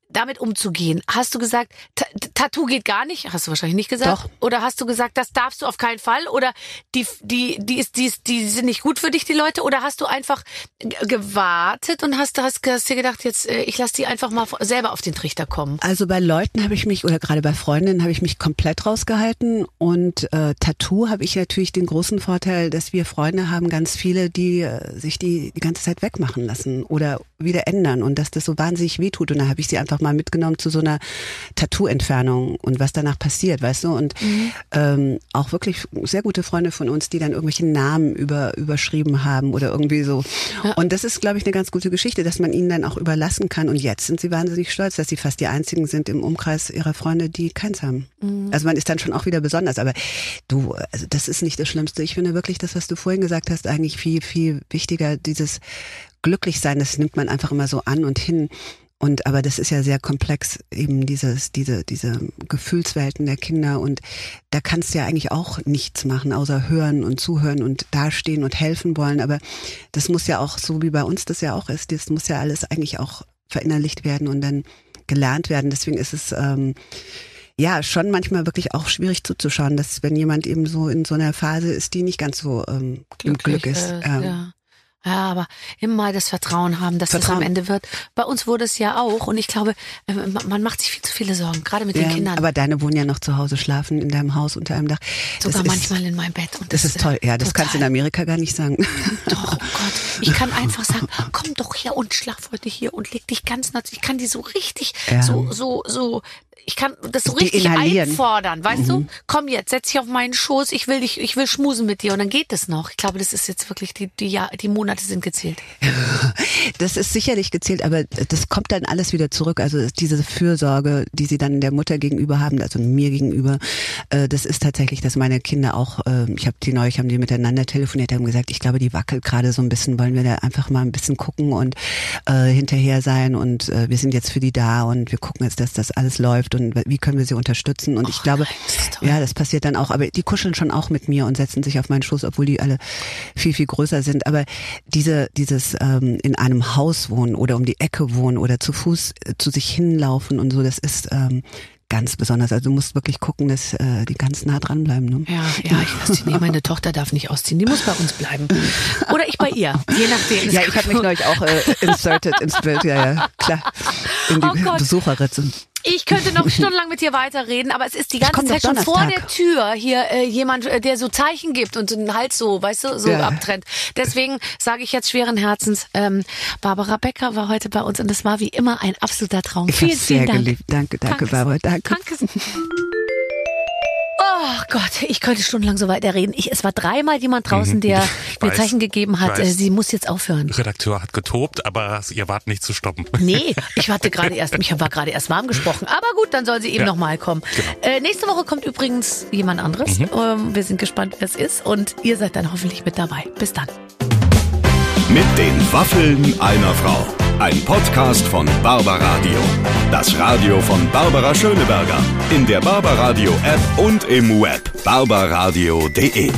Damit umzugehen? Hast du gesagt, T Tattoo geht gar nicht? Hast du wahrscheinlich nicht gesagt. Doch. Oder hast du gesagt, das darfst du auf keinen Fall? Oder die, die, die ist, die, ist, die sind nicht gut für dich, die Leute? Oder hast du einfach gewartet und hast, hast, hast dir gedacht, jetzt, äh, ich lass die einfach mal selber auf den Trichter kommen? Also bei Leuten habe ich mich, oder gerade bei Freundinnen habe ich mich komplett rausgehalten. Und äh, Tattoo habe ich natürlich den großen Vorteil, dass wir Freunde haben, ganz viele, die äh, sich die die ganze Zeit wegmachen lassen oder wieder ändern und dass das so wahnsinnig wehtut. Und da habe ich sie einfach mal mitgenommen zu so einer Tattoo-Entfernung und was danach passiert, weißt du? Und mhm. ähm, auch wirklich sehr gute Freunde von uns, die dann irgendwelche Namen über, überschrieben haben oder irgendwie so. Ja. Und das ist, glaube ich, eine ganz gute Geschichte, dass man ihnen dann auch überlassen kann. Und jetzt sind sie wahnsinnig stolz, dass sie fast die einzigen sind im Umkreis ihrer Freunde, die keins haben. Mhm. Also man ist dann schon auch wieder besonders. Aber du, also das ist nicht das Schlimmste. Ich finde wirklich das, was du vorhin gesagt hast, eigentlich viel, viel wichtiger. Dieses Glücklichsein, das nimmt man einfach immer so an und hin. Und aber das ist ja sehr komplex, eben dieses, diese, diese Gefühlswelten der Kinder. Und da kannst du ja eigentlich auch nichts machen, außer hören und zuhören und dastehen und helfen wollen. Aber das muss ja auch, so wie bei uns das ja auch ist, das muss ja alles eigentlich auch verinnerlicht werden und dann gelernt werden. Deswegen ist es ähm, ja schon manchmal wirklich auch schwierig zuzuschauen, dass wenn jemand eben so in so einer Phase ist, die nicht ganz so ähm, Glücklich, im Glück ist. Äh, ähm, ja. Ja, aber immer das Vertrauen haben, dass Vertrauen. das am Ende wird. Bei uns wurde es ja auch und ich glaube, äh, man macht sich viel zu viele Sorgen, gerade mit ja, den Kindern. Aber deine wohnen ja noch zu Hause, schlafen in deinem Haus unter einem Dach. Sogar das manchmal in meinem Bett. Und das, das ist toll. Ja, das total. kannst du in Amerika gar nicht sagen. Doch, oh Gott. Ich kann einfach sagen, komm doch her und schlaf heute hier und leg dich ganz nah. Ich kann die so richtig, ja. so, so, so ich kann das so richtig einfordern, weißt mhm. du? Komm jetzt, setz dich auf meinen Schoß, ich will dich, ich will schmusen mit dir und dann geht es noch. Ich glaube, das ist jetzt wirklich die die Jahr, die Monate sind gezählt. (laughs) Das ist sicherlich gezählt, aber das kommt dann alles wieder zurück. Also diese Fürsorge, die sie dann der Mutter gegenüber haben, also mir gegenüber, äh, das ist tatsächlich, dass meine Kinder auch, ähm, ich habe die neulich haben die miteinander telefoniert, haben gesagt, ich glaube, die wackelt gerade so ein bisschen, wollen wir da einfach mal ein bisschen gucken und äh, hinterher sein und äh, wir sind jetzt für die da und wir gucken jetzt, dass das alles läuft und wie können wir sie unterstützen. Und oh, ich glaube, nein, ja, das passiert dann auch. Aber die kuscheln schon auch mit mir und setzen sich auf meinen Schoß, obwohl die alle viel, viel größer sind. Aber diese, dieses ähm, in einem Haus wohnen oder um die Ecke wohnen oder zu Fuß äh, zu sich hinlaufen und so, das ist ähm, ganz besonders. Also du musst wirklich gucken, dass äh, die ganz nah dranbleiben. Ne? Ja, ja, ich lasse die, nee, meine Tochter darf nicht ausziehen, die muss bei uns bleiben. Oder ich bei ihr, je nachdem. Ja, ich habe mich neulich auch äh, inserted ins Bild, ja, ja, klar. In die oh Besucherritze. Ich könnte noch stundenlang mit dir weiterreden, aber es ist die ganze Zeit schon vor der Tür hier äh, jemand, äh, der so Zeichen gibt und den Hals so, weißt du, so ja. abtrennt. Deswegen sage ich jetzt schweren Herzens, ähm, Barbara Becker war heute bei uns und es war wie immer ein absoluter Traum. Ich vielen, vielen sehr Dank. Geliebt. Danke, danke, Danke, Barbara. Danke. Danke. Oh Gott, ich könnte stundenlang so weiterreden. Ich, es war dreimal jemand draußen, mhm. der (laughs) mir Zeichen gegeben hat, äh, sie muss jetzt aufhören. Redakteur hat getobt, aber ihr wart nicht zu stoppen. Nee, ich (laughs) hatte gerade erst, mich war gerade erst warm gesprochen. Aber gut, dann soll sie eben ja. nochmal kommen. Genau. Äh, nächste Woche kommt übrigens jemand anderes. Mhm. Ähm, wir sind gespannt, wer es ist. Und ihr seid dann hoffentlich mit dabei. Bis dann. Mit den Waffeln einer Frau. Ein Podcast von Barbaradio. Das Radio von Barbara Schöneberger. In der Barbaradio App und im Web. barbaradio.de